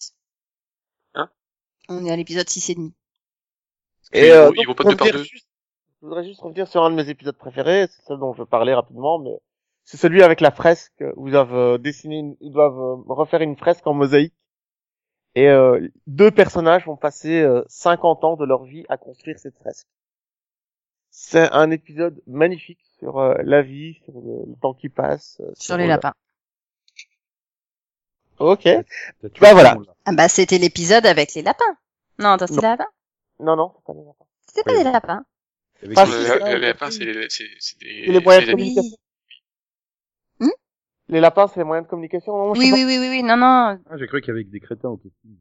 Hein? On est à l'épisode 6 et demi. Et ils euh, vont- ils donc, vont pas deux par deux. juste- je voudrais juste revenir sur un de mes épisodes préférés, c'est celui dont je parlais rapidement, mais c'est celui avec la fresque où ils doivent euh, dessiner, une- ils doivent euh, refaire une fresque en mosaïque. Et euh, deux personnages vont passer euh, 50 ans de leur vie à construire cette fresque. C'est un épisode magnifique sur euh, la vie, sur le, le temps qui passe. euh, Sur les lapins. Ok. Bah voilà. Ah bah c'était l'épisode avec les lapins. Non, attends, c'était les lapins? Non, non, c'est pas les lapins. C'était pas Oui. des lapins. Pas les- c'est lapins, c'est c'est, c'est des, C'est les moyens c'est de des- communication. Les lapins, c'est les moyens de communication. Non, Oui, oui, oui, oui, oui, non, non. Ah, j'ai cru qu'il y avait que des crétins au casting.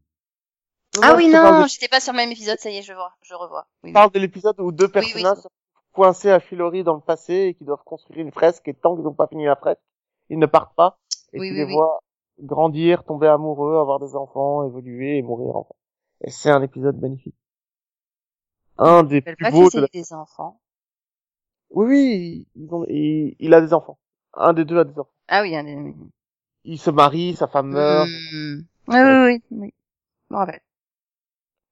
Ah oui, non, de- j'étais pas sur le même épisode, ça y est, je vois, je revois. Oui, Je oui. parle de l'épisode où deux oui, personnages sont coincés à Filori dans le passé et qui doivent construire une fresque et tant qu'ils n'ont pas fini la fresque, ils ne partent pas. Et Oui, tu oui, les oui. vois grandir, tomber amoureux, avoir des enfants, évoluer et mourir enfin. Et c'est un épisode magnifique. Un des plus pas beaux de la... des enfants. Oui, oui, ils ont... il... il a des enfants. Un des deux a des enfants. Ah oui, un des... Il se marie, sa femme meurt. Hmm. Oui, oui, oui, me rappelle.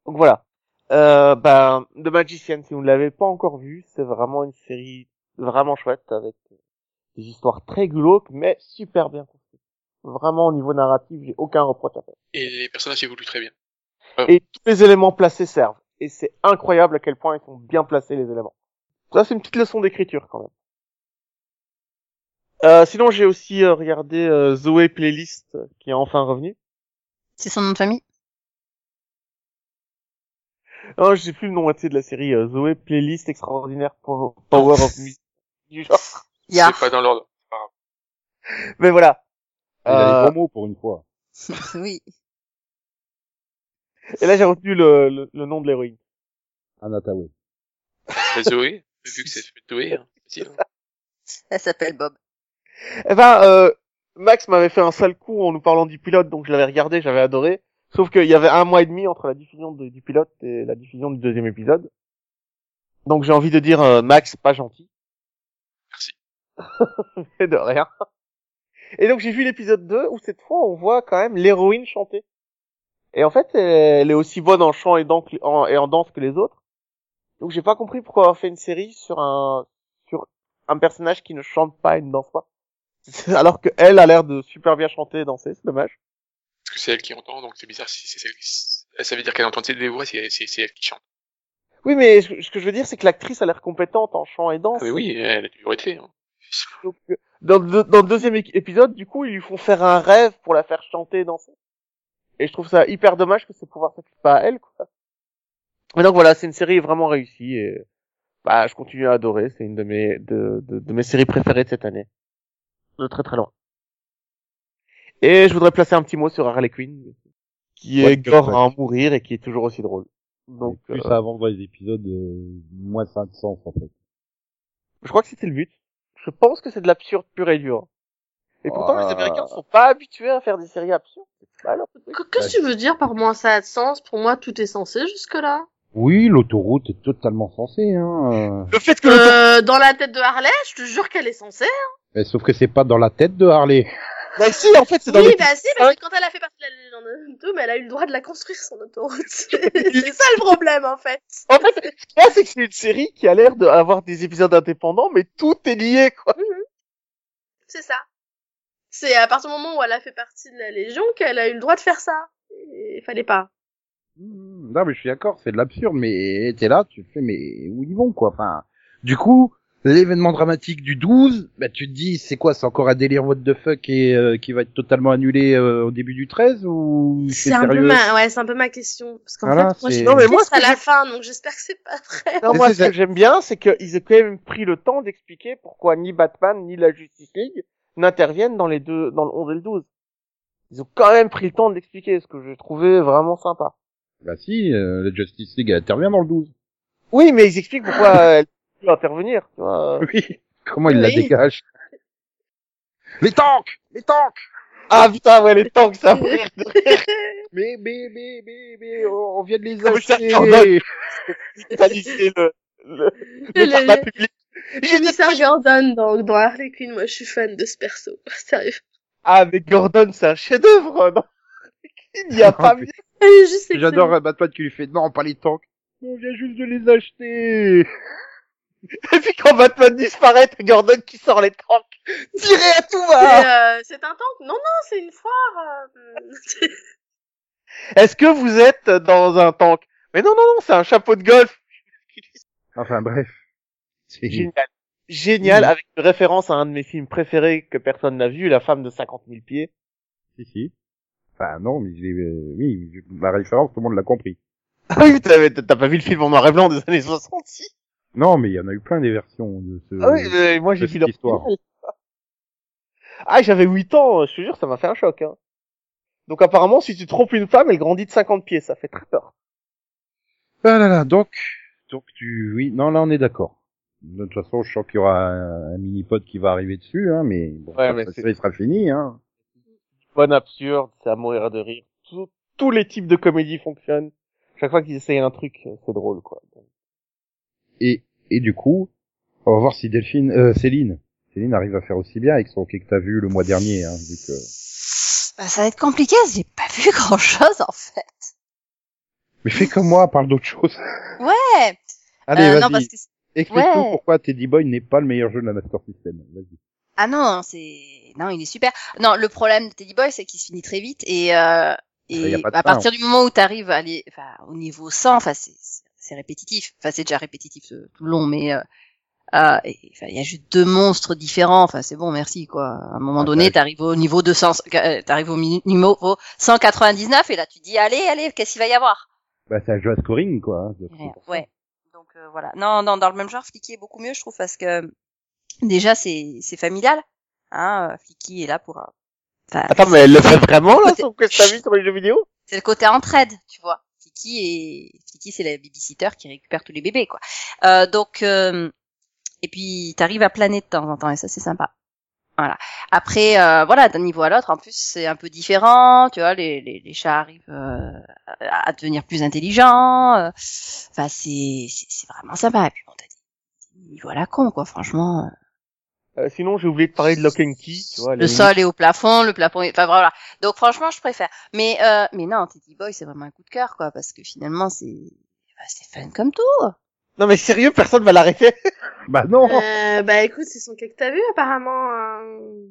Donc voilà. Euh, ben, The Magician, si vous ne l'avez pas encore vu, c'est vraiment une série vraiment chouette avec des histoires très glauques, mais super bien construites. Vraiment, au niveau narratif, j'ai aucun reproche à faire. Et les personnages évoluent très bien. Et tous les éléments placés servent. Et c'est incroyable à quel point ils sont bien placés, les éléments. Ça, c'est une petite leçon d'écriture, quand même. Euh, sinon, j'ai aussi euh, regardé euh, Zoé Playlist, euh, qui est enfin revenu. C'est son nom de famille? Non, je sais plus le nom entier de la série. euh, Zoé Playlist Extraordinaire Po- Power of Music. Du genre. Ya. C'est pas dans l'ordre. Mais voilà. Il a Euh, les bons mots pour une fois. oui. Et là, j'ai retenu le, le, le nom de l'héroïne. Anataway. La Zoé, vu que c'est Zoé, hein, hein. Elle s'appelle Bob. Eh ben, euh, Max m'avait fait un sale coup en nous parlant du pilote, donc je l'avais regardé, j'avais adoré. Sauf qu'il y avait un mois et demi entre la diffusion de- du pilote et la diffusion du deuxième épisode. Donc j'ai envie de dire, euh, Max, pas gentil. Merci. Mais de rien. Et donc j'ai vu l'épisode 2 où cette fois on voit quand même l'héroïne chanter. Et en fait, elle est aussi bonne en chant et, en, et en danse que les autres. Donc j'ai pas compris pourquoi avoir fait une série sur un sur un personnage qui ne chante pas et ne danse pas. Alors que elle a l'air de super bien chanter et danser, c'est dommage. Parce que c'est elle qui entend, donc c'est bizarre si c'est celle qui... Ça veut dire qu'elle entend des voix, c'est elle qui chante. Oui, mais ce que je veux dire, c'est que l'actrice a l'air compétente en chant et danse. Ah, mais oui, elle a toujours été. Hein. Donc, euh, dans, le- dans le deuxième épisode, du coup, ils lui font faire un rêve pour la faire chanter et danser. Et je trouve ça hyper dommage que ce pouvoir s'applique pas à elle, quoi. Mais donc voilà, c'est une série vraiment réussie et bah, je continue à adorer. C'est une de mes de, de, de mes séries préférées de cette année, de très très loin. Et je voudrais placer un petit mot sur Harley Quinn, qui Ouais, est gore à en mourir et qui est toujours aussi drôle. Donc, plus euh, ça avance dans les épisodes, euh, moins ça a de sens, en fait. je crois que c'était le but. Je pense que c'est de l'absurde pur et dur. Et pourtant, Ah. les Américains sont pas habitués à faire des séries absurdes. Qu'est-ce que tu veux dire par moi ça a de sens? Pour moi, tout est censé jusque-là. Oui, l'autoroute est totalement censée, hein. Le fait que Euh, dans la tête de Harley, je te jure qu'elle est censée. Mais sauf que c'est pas dans la tête de Harley. Bah si, en fait, c'est dans Oui, les... bah si, parce que quand elle a fait partie de la légende 2, mais elle a eu le droit de la construire, son autoroute. c'est ça le problème, en fait. En fait, ce qu'il y a, c'est que c'est une série qui a l'air d'avoir des épisodes indépendants, mais tout est lié, quoi. C'est ça. C'est à partir du moment où elle a fait partie de la Légion qu'elle a eu le droit de faire ça. Et fallait pas. Mmh, Non, mais je suis d'accord, c'est de l'absurde, mais t'es là, tu fais, mais où ils vont, quoi? Enfin, du coup, l'événement dramatique du 12, bah, tu te dis, c'est quoi, c'est encore un délire what the fuck et euh, qui va être totalement annulé euh, au début du 13 ou c'est C'est un peu sérieux ma, ouais, c'est un peu ma question. Parce qu'en Voilà, fait, moi, je Non, mais moi, à la fin, donc j'espère que c'est pas vrai. Non, Mais moi, ce que j'aime bien, c'est qu'ils aient quand même pris le temps d'expliquer pourquoi ni Batman, ni la Justice League n'interviennent dans les deux, dans le 11 et le 12. Ils ont quand même pris le temps de l'expliquer, ce que j'ai trouvé vraiment sympa. Bah si, euh, la Justice League elle intervient dans le 12. Oui, mais ils expliquent pourquoi elle peut intervenir, tu vois. Oui. Comment il la dégage Les tanks Les tanks Ah putain, ouais, les tanks, ça rire de rire. Mais, mais, mais, mais, mais, on vient de les Comme ça, acheter Jordan. Totaliser le, le, le Le- format le- public. Commissaire Gordon dans, dans Harley Quinn, moi je suis fan de ce perso. Sérieux. Ah, mais Gordon, c'est un chef-d'œuvre, non? Il n'y a pas mieux. Excellente. J'adore Batman qui lui fait non, pas les tanks. On vient juste de les acheter. Et puis quand Batman disparaît, t'as Gordon qui sort les tanks. Tirez à tout va! euh, c'est un tank Non, non, c'est une foire. euh. Est-ce que vous êtes dans un tank? Mais non, non, non, c'est un chapeau de golf. Enfin bref. C'est Génial. Génial, avec une référence à un de mes films préférés que personne n'a vu, La femme de 50 000 pieds. si, si. Enfin, non, mais j'ai, euh, oui, la référence, tout le monde l'a compris. Ah oui, t'as t'as pas vu le film en noir et blanc des années 60 si Non, mais il y en a eu plein des versions de ce... Ah oui, mais moi j'ai vu histoire. Ah, j'avais 8 ans, je te jure, ça m'a fait un choc. Hein. Donc apparemment, si tu trompes une femme, elle grandit de 50 pieds, ça fait très peur. Ah là là, donc, donc tu, oui, non, là on est d'accord. De toute façon, je sens qu'il y aura un, un mini-pod qui va arriver dessus, hein, mais bon, Ouais, ça, mais ça sera fini, hein. Bonne absurde, c'est à mourir de rire. Tout- tous les types de comédies fonctionnent. Chaque fois qu'ils essayent un truc, c'est drôle, quoi. Et, et du coup, on va voir si Delphine, euh, Céline, Céline arrive à faire aussi bien avec son quai que t'as vu le mois dernier, hein, vu que... Bah, ça va être compliqué, j'ai pas vu grand chose en fait. Mais fais comme moi, parle d'autre chose. Ouais. Allez, Euh, non parce vas-y. que Explique-nous ouais. pourquoi Teddy Boy n'est pas le meilleur jeu de la Master System. Vas-y. ah non, c'est non, il est super. Non, le problème de Teddy Boy c'est qu'il se finit très vite et euh... y a et à partir du moment où tu arrives à aller enfin au niveau 100, enfin c'est c'est- répétitif. Enfin c'est déjà répétitif euh, tout le long mais euh... euh, et, enfin, il y a juste deux monstres différents. Enfin, c'est bon, merci quoi. À un moment Ah, donné, ouais. t'arrives au niveau 200, euh, t'arrives au numéro 199 et là tu dis allez, allez, qu'est-ce qu'il va y avoir? Bah, c'est un jeu à scoring, quoi. hein, de-. Ouais. Donc euh, voilà. Non, non, dans le même genre, Flicky est beaucoup mieux, je trouve, parce que déjà c'est c'est familial. Hein, euh, Flicky est là pour. euh, enfin, Attends, mais elle le fait vraiment, là, Côté- son quest ta vie sur les jeux vidéo? C'est le côté entraide, Flicky et Flicky c'est la babysitter qui récupère tous les bébés, quoi. Euh, donc euh, et puis t'arrives à planer de temps en temps et ça c'est sympa. Voilà. Après, euh, voilà, d'un niveau à l'autre, en plus, c'est un peu différent. Tu vois, les, les, les chats arrivent euh, à devenir plus intelligents. euh, Enfin, c'est c'est vraiment sympa. Et puis bon, t'as des niveaux à la con, quoi. Franchement, Euh, Sinon, j'ai oublié de parler de Lock and Key, tu vois. le sol est au plafond, le plafond est... Enfin, voilà. Donc, franchement, je préfère. Mais euh, mais non, Teddy Boy, c'est vraiment un coup de cœur, quoi. Parce que finalement, c'est bah, c'est fun comme tout. Non, mais sérieux, personne va l'arrêter. Bah non Euh, bah écoute, c'est son cas que t'as vu apparemment. euh.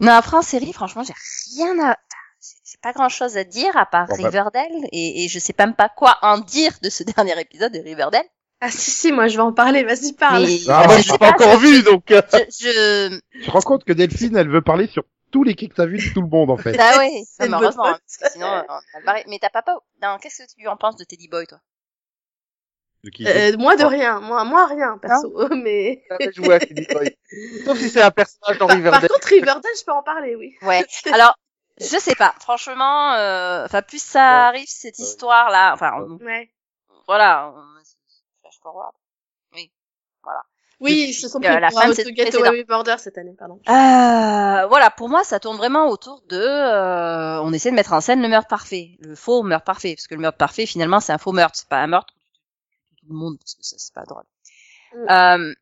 Non, après en série, franchement, j'ai rien à... J'ai pas grand chose à dire à part Bon, bah. Riverdale et, et je sais même pas quoi en dire de ce dernier épisode de Riverdale. Ah si si, moi je vais en parler. Vas-y parle. Mais Ah, Ah, moi, je je l'ai pas encore vu, donc... euh, Je, je... Tu te rends compte que Delphine, elle veut parler sur tous les quais que t'as vu de tout le monde, en fait. Ah ouais, C'est non, mais heureusement, hein, parce que sinon euh, on a le barré. Mais t'as pas pas... Non, qu'est-ce que tu en penses de Teddy Boy, toi? De qui- Euh, moi de rien, moi moi rien perso, mais. ça va jouer à Teddy Boy. Sauf si c'est un personnage dans Par, par contre Riverdale, je peux en parler, oui. Ouais. Alors, je sais pas. Franchement, euh, enfin plus ça arrive cette Ouais. histoire là. Enfin, on- Ouais. voilà. on- forward. Oui. Voilà. Oui, Depuis, ils se sont euh, la pour fin de cette Murder cette année, pardon. Euh, voilà, pour moi, ça tourne vraiment autour de, euh, on essaie de mettre en scène le meurtre parfait, le faux meurtre parfait, parce que le meurtre parfait, finalement, c'est un faux meurtre, c'est pas un meurtre tout le monde, parce que ça, c'est pas drôle. Mm. Euh,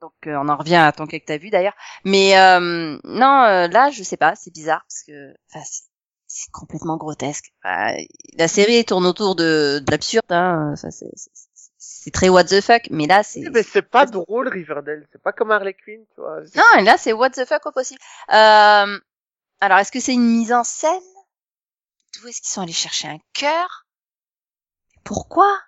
donc, euh, on en revient à ton cas que t'as vu d'ailleurs, mais euh, non, euh, là, je sais pas, c'est bizarre parce que, enfin, c'est- c'est complètement grotesque. Enfin, la série tourne autour de, de l'absurde, hein, ça, c'est c'est- très what the fuck, mais là, c'est Mais c'est pas drôle, Riverdale. C'est pas comme Harley Quinn, tu vois. non, et là, c'est what the fuck au possible. Euh, alors, est-ce que c'est une mise en scène? D'où est-ce qu'ils sont allés chercher un cœur? Pourquoi?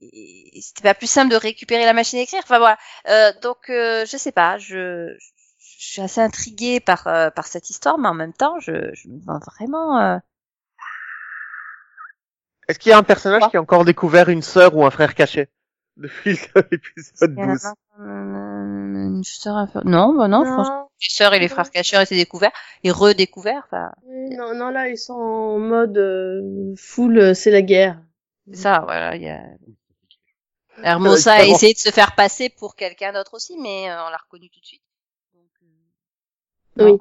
Et C'était pas plus simple de récupérer la machine à écrire Enfin voilà. Euh, donc, euh, je sais pas. Je, je suis assez intriguée par euh, par cette histoire, mais en même temps, je, je me demande vraiment. Est-ce qu'il y a un personnage Quoi qui a encore découvert une sœur ou un frère caché depuis l'épisode il y en a 12 pas, euh, une sœur inférieure- Non, bah non. franchement, les sœurs et les frères cacheurs étaient découverts et redécouverts. Enfin, Oui, non, non, là, ils sont en mode euh, full, euh, c'est la guerre. C'est ça, voilà. Il y a... Hermosa a essayé de se faire passer pour quelqu'un d'autre aussi, mais euh, on l'a reconnu tout de suite. Donc, euh, non. Oui.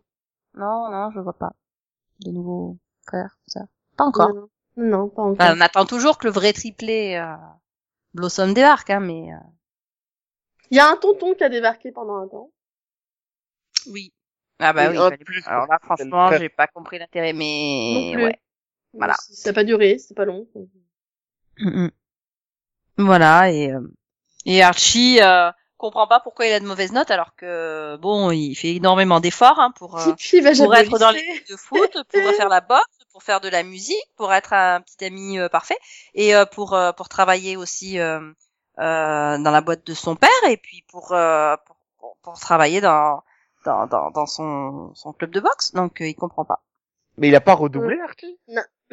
Non, non, je vois pas. De nouveaux frères, ça. Pas encore. Non, non, non, pas encore. Enfin, on attend toujours que le vrai triplé euh, Blossom débarque, hein, mais euh, Il y a un tonton qui a débarqué pendant un temps. oui. Ah bah Oui, oui. fallait- plus, Alors là, c'est franchement, j'ai pas compris l'intérêt, mais Non plus. ouais. Voilà. Ça n'a pas duré, c'était pas long. Mm, mm. Voilà et euh, et Archie euh, comprend pas pourquoi il a de mauvaises notes alors que bon, il fait énormément d'efforts hein, pour euh, Puis il va pour être dans l'équipe de foot, pour faire la boxe, pour faire de la musique, pour être un petit ami euh, parfait et euh, pour euh, pour travailler aussi euh, euh, dans la boîte de son père et puis pour euh, pour, pour, pour travailler dans dans dans, dans son son club de boxe. Donc euh, il comprend pas. Mais il a pas redoublé, Archie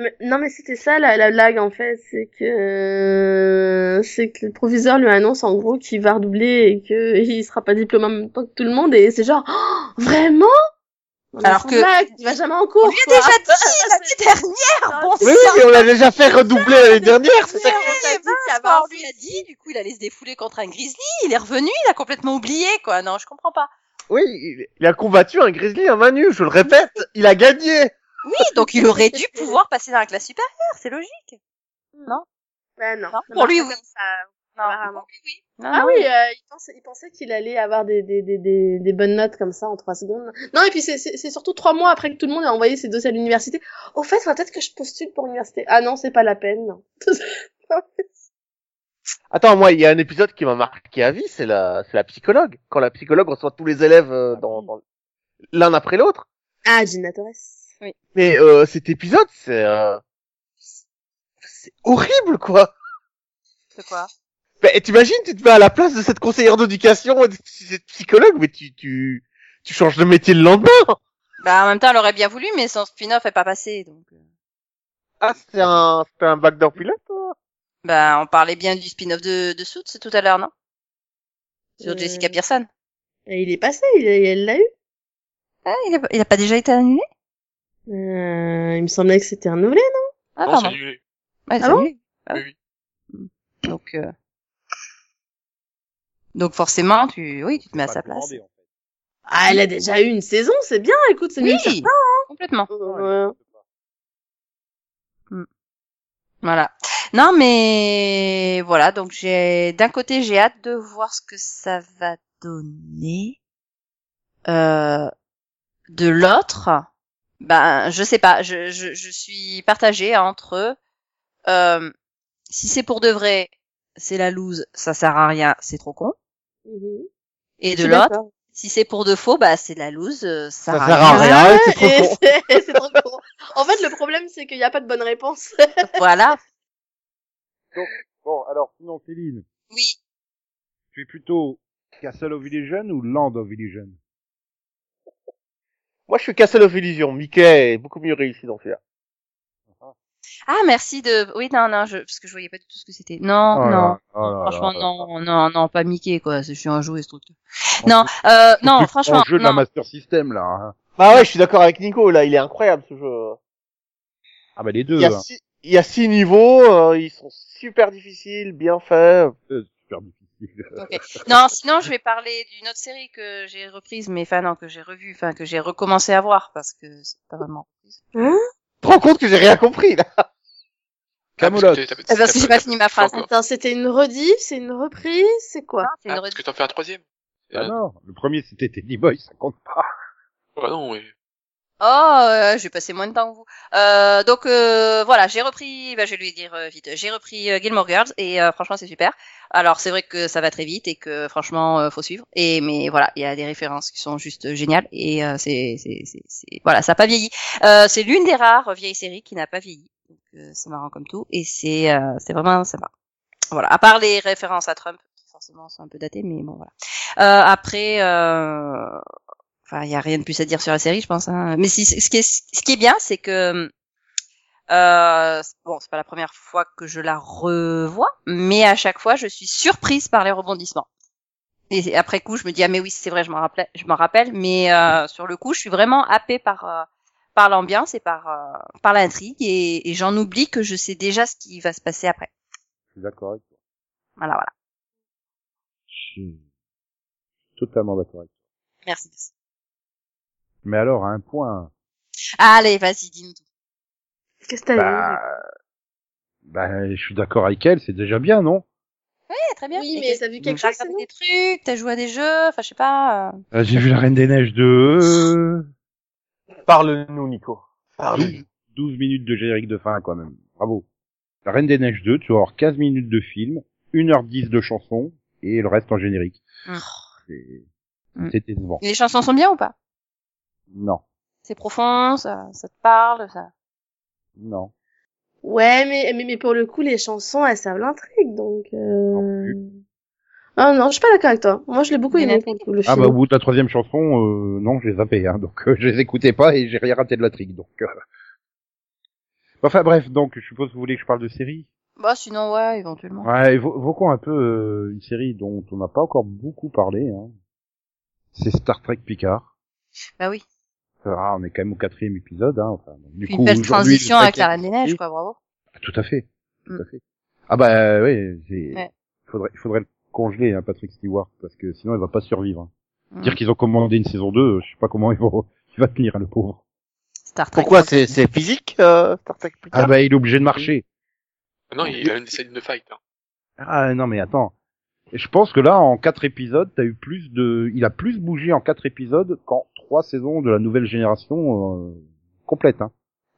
Mais- non, mais c'était ça la, la blague en fait, c'est que c'est que le proviseur lui annonce en gros qu'il va redoubler et que il sera pas diplômé en même temps que tout le monde et c'est genre Oh, vraiment Alors que- blague, il va jamais en cours. On lui a déjà dit l'année dernière, bon Mais oui, mais on l'a déjà fait redoubler l'année dernière, c'est ça t'a dit bah, un on lui a dit, du coup, il allait se défouler contre un grizzly, il est revenu, il a complètement oublié, quoi. Non, je comprends pas. Oui, il, il a combattu un grizzly à main nue, je le répète, il a gagné Oui, donc il aurait dû pouvoir passer dans la classe supérieure, c'est logique. Bah non. Non, ça pour lui, oui. ça. Non, Apparemment. pour lui, oui. Non, Ah non. oui, euh, il pensait, il pensait qu'il allait avoir des, des, des, des, des bonnes notes comme ça en trois secondes. Non, et puis c'est, c'est, c'est surtout trois mois après que tout le monde a envoyé ses dossiers à l'université. Au fait, peut-être que je postule pour l'université. Ah non, c'est pas la peine. non. Attends, moi, il y a un épisode qui m'a marqué à vie, c'est la, c'est la psychologue. Quand la psychologue reçoit tous les élèves euh, dans, dans- l'un après l'autre. ah, Gina Torres. Mais euh, cet épisode, c'est, euh, c'est horrible, quoi. C'est quoi? Bah, t'imagines, tu te mets à la place de cette conseillère d'éducation, et de cette psychologue, mais tu, tu, tu changes de métier le lendemain. Bah, en même temps, elle aurait bien voulu, mais son spin-off est pas passé, donc. euh. Ah, c'est un, c'est un backdoor pilote, toi? Bah, on parlait bien du spin-off de, de Suits tout à l'heure, non? Sur Euh, Jessica Pearson. Et il est passé, il, elle l'a eu. Ah, il a, il a pas déjà été annulé? Euh, il me semblait que c'était renouvelé. Ah, Non, c'est pardon. annulé. Ouais, c'est Ah bon annulé. Ah Oui, oui. Donc, euh... donc forcément, tu, oui, tu te mets à sa place. demander, en fait. Ah, elle a déjà eu une saison, c'est bien, écoute, c'est mieux que Oui, complètement. certains. Ouais. Voilà. Non, mais voilà. Donc j'ai, d'un côté, j'ai hâte de voir ce que ça va donner. Euh, de l'autre, ben, je sais pas. Je, je, je suis partagée entre. Euh, si c'est pour de vrai, c'est la loose, ça sert à rien, c'est trop con. Mhm. Et de l'autre, si c'est pour de faux, bah c'est la loose, euh, ça, Ça sert à rien. trop c'est trop con. En fait, le problème, c'est qu'il n'y a pas de bonne réponse. Voilà. Bon, alors, sinon, Céline, Oui. tu es plutôt Castle of Illusion ou Land of Illusion? Moi, je suis Castle of Illusion. Mickey est beaucoup mieux réussi dans celui-là. Ah, merci de. Oui, non, non, je... parce que je voyais pas du tout ce que c'était. Non, Oh là, non. oh là franchement, là. non, non, non, pas Mickey, quoi. Je suis un jouet, ce truc. Non, euh, non, C'est franchement, le jeu de la. Master System, là. hein. Bah ouais, je suis d'accord avec Nico, là, il est incroyable, ce jeu. Ah bah les Il deux, y a hein. six, il y a six niveaux, euh, ils sont super difficiles, bien faits. C'est super difficile. Ok. Non, sinon, je vais parler d'une autre série que j'ai reprise, mais enfin, non, que j'ai revue, enfin, que j'ai recommencé à voir, parce que c'est pas vraiment reprise. Tu te rends compte que j'ai rien compris, là Camelot. Ah, parce que Eh, que j'ai pas fini ma phrase. Attends, c'était une rediff, c'est une reprise, c'est quoi C'est une Ah, parce rediffusion. que t'en fais un troisième. Ah non, le premier c'était Teddy Boy, ça compte pas. Ah non, oui. Oh, euh, je vais passer moins de temps que vous. Euh, donc euh, voilà, j'ai repris, bah, je vais lui dire vite, j'ai repris Gilmore Girls et franchement c'est super. Alors c'est vrai que ça va très vite et que franchement faut suivre. Et mais voilà, il y a des références qui sont juste géniales et c'est voilà, ça a pas vieilli. C'est l'une des rares vieilles séries qui n'a pas vieilli. Donc c'est marrant comme tout et c'est c'est vraiment sympa. Voilà, à part les références à Trump, qui forcément sont un peu datées, mais bon voilà. Après. Enfin, il y a rien de plus à dire sur la série, je pense. Hein. Mais si, ce qui est, ce qui est bien, c'est que euh, bon, c'est pas la première fois que je la revois, mais à chaque fois, je suis surprise par les rebondissements. Et après coup, je me dis ah mais oui, c'est vrai, je m'en rappelle, je m'en rappelle, mais euh, sur le coup, je suis vraiment happée par euh, par l'ambiance et par euh, par l'intrigue et, et j'en oublie que je sais déjà ce qui va se passer après. Je suis d'accord avec toi. Voilà, voilà. Je suis totalement d'accord avec toi. Merci. Mais alors, à un point, Allez, vas-y, dis-nous tout. Qu'est-ce que t'as bah, bah, je suis d'accord avec elle, c'est déjà bien, non? Ouais, très bien. Oui, mais t'as vu quelque T'as chose, regardé sinon? des trucs, t'as joué à des jeux, enfin je sais pas. euh. Euh, J'ai vu la Reine des Neiges 2, euh, Parle-nous, Nico. Parle-nous. 12, 12 minutes de générique de fin, quand même. Bravo. La Reine des Neiges 2, tu vas avoir 15 minutes de film, 1h10 de chansons, et le reste en générique. C'est Mm. décevant. Et les chansons sont bien ou pas? Non, C'est profond, ça, ça te parle, ça. non. Ouais, mais, mais, mais pour le coup, les chansons, elles servent l'intrigue, donc... Non Euh... Ah non, je suis pas d'accord avec toi. Moi, je l'ai beaucoup aimé, le Ah film. bah au bout de la troisième chanson, euh, non, j'ai zappé, hein, donc euh, je les écoutais pas et j'ai rien raté de la trique, donc euh, Enfin bref, donc je suppose que vous voulez que je parle de série. Bah sinon ouais, éventuellement. Ouais, évo- évoquons un peu euh, une série dont on n'a pas encore beaucoup parlé. Hein. C'est Star Trek Picard. Bah oui. Ah, on est quand même au quatrième épisode. Hein. Enfin, du Puis coup, une belle transition avec la Reine des Neiges, quoi, bravo. Ah, Tout à fait, tout Mm. à fait. Ah bah oui, c'est... Ouais. faudrait, faudrait le congeler, hein, Patrick Stewart, parce que sinon il va pas survivre. hein. Mm. Dire qu'ils ont commandé une saison 2, je sais pas comment ils vont, il va tenir le pauvre. Star Trek. Pourquoi c'est c'est physique euh, Star Trek Ah bah il est obligé de marcher. Ah Non, il a une scène de fight. Hein. Ah non mais attends. Et Je pense que là en quatre épisodes, t'as eu plus de, il a plus bougé en quatre épisodes qu'en trois saisons de la nouvelle génération euh, complète. Hein.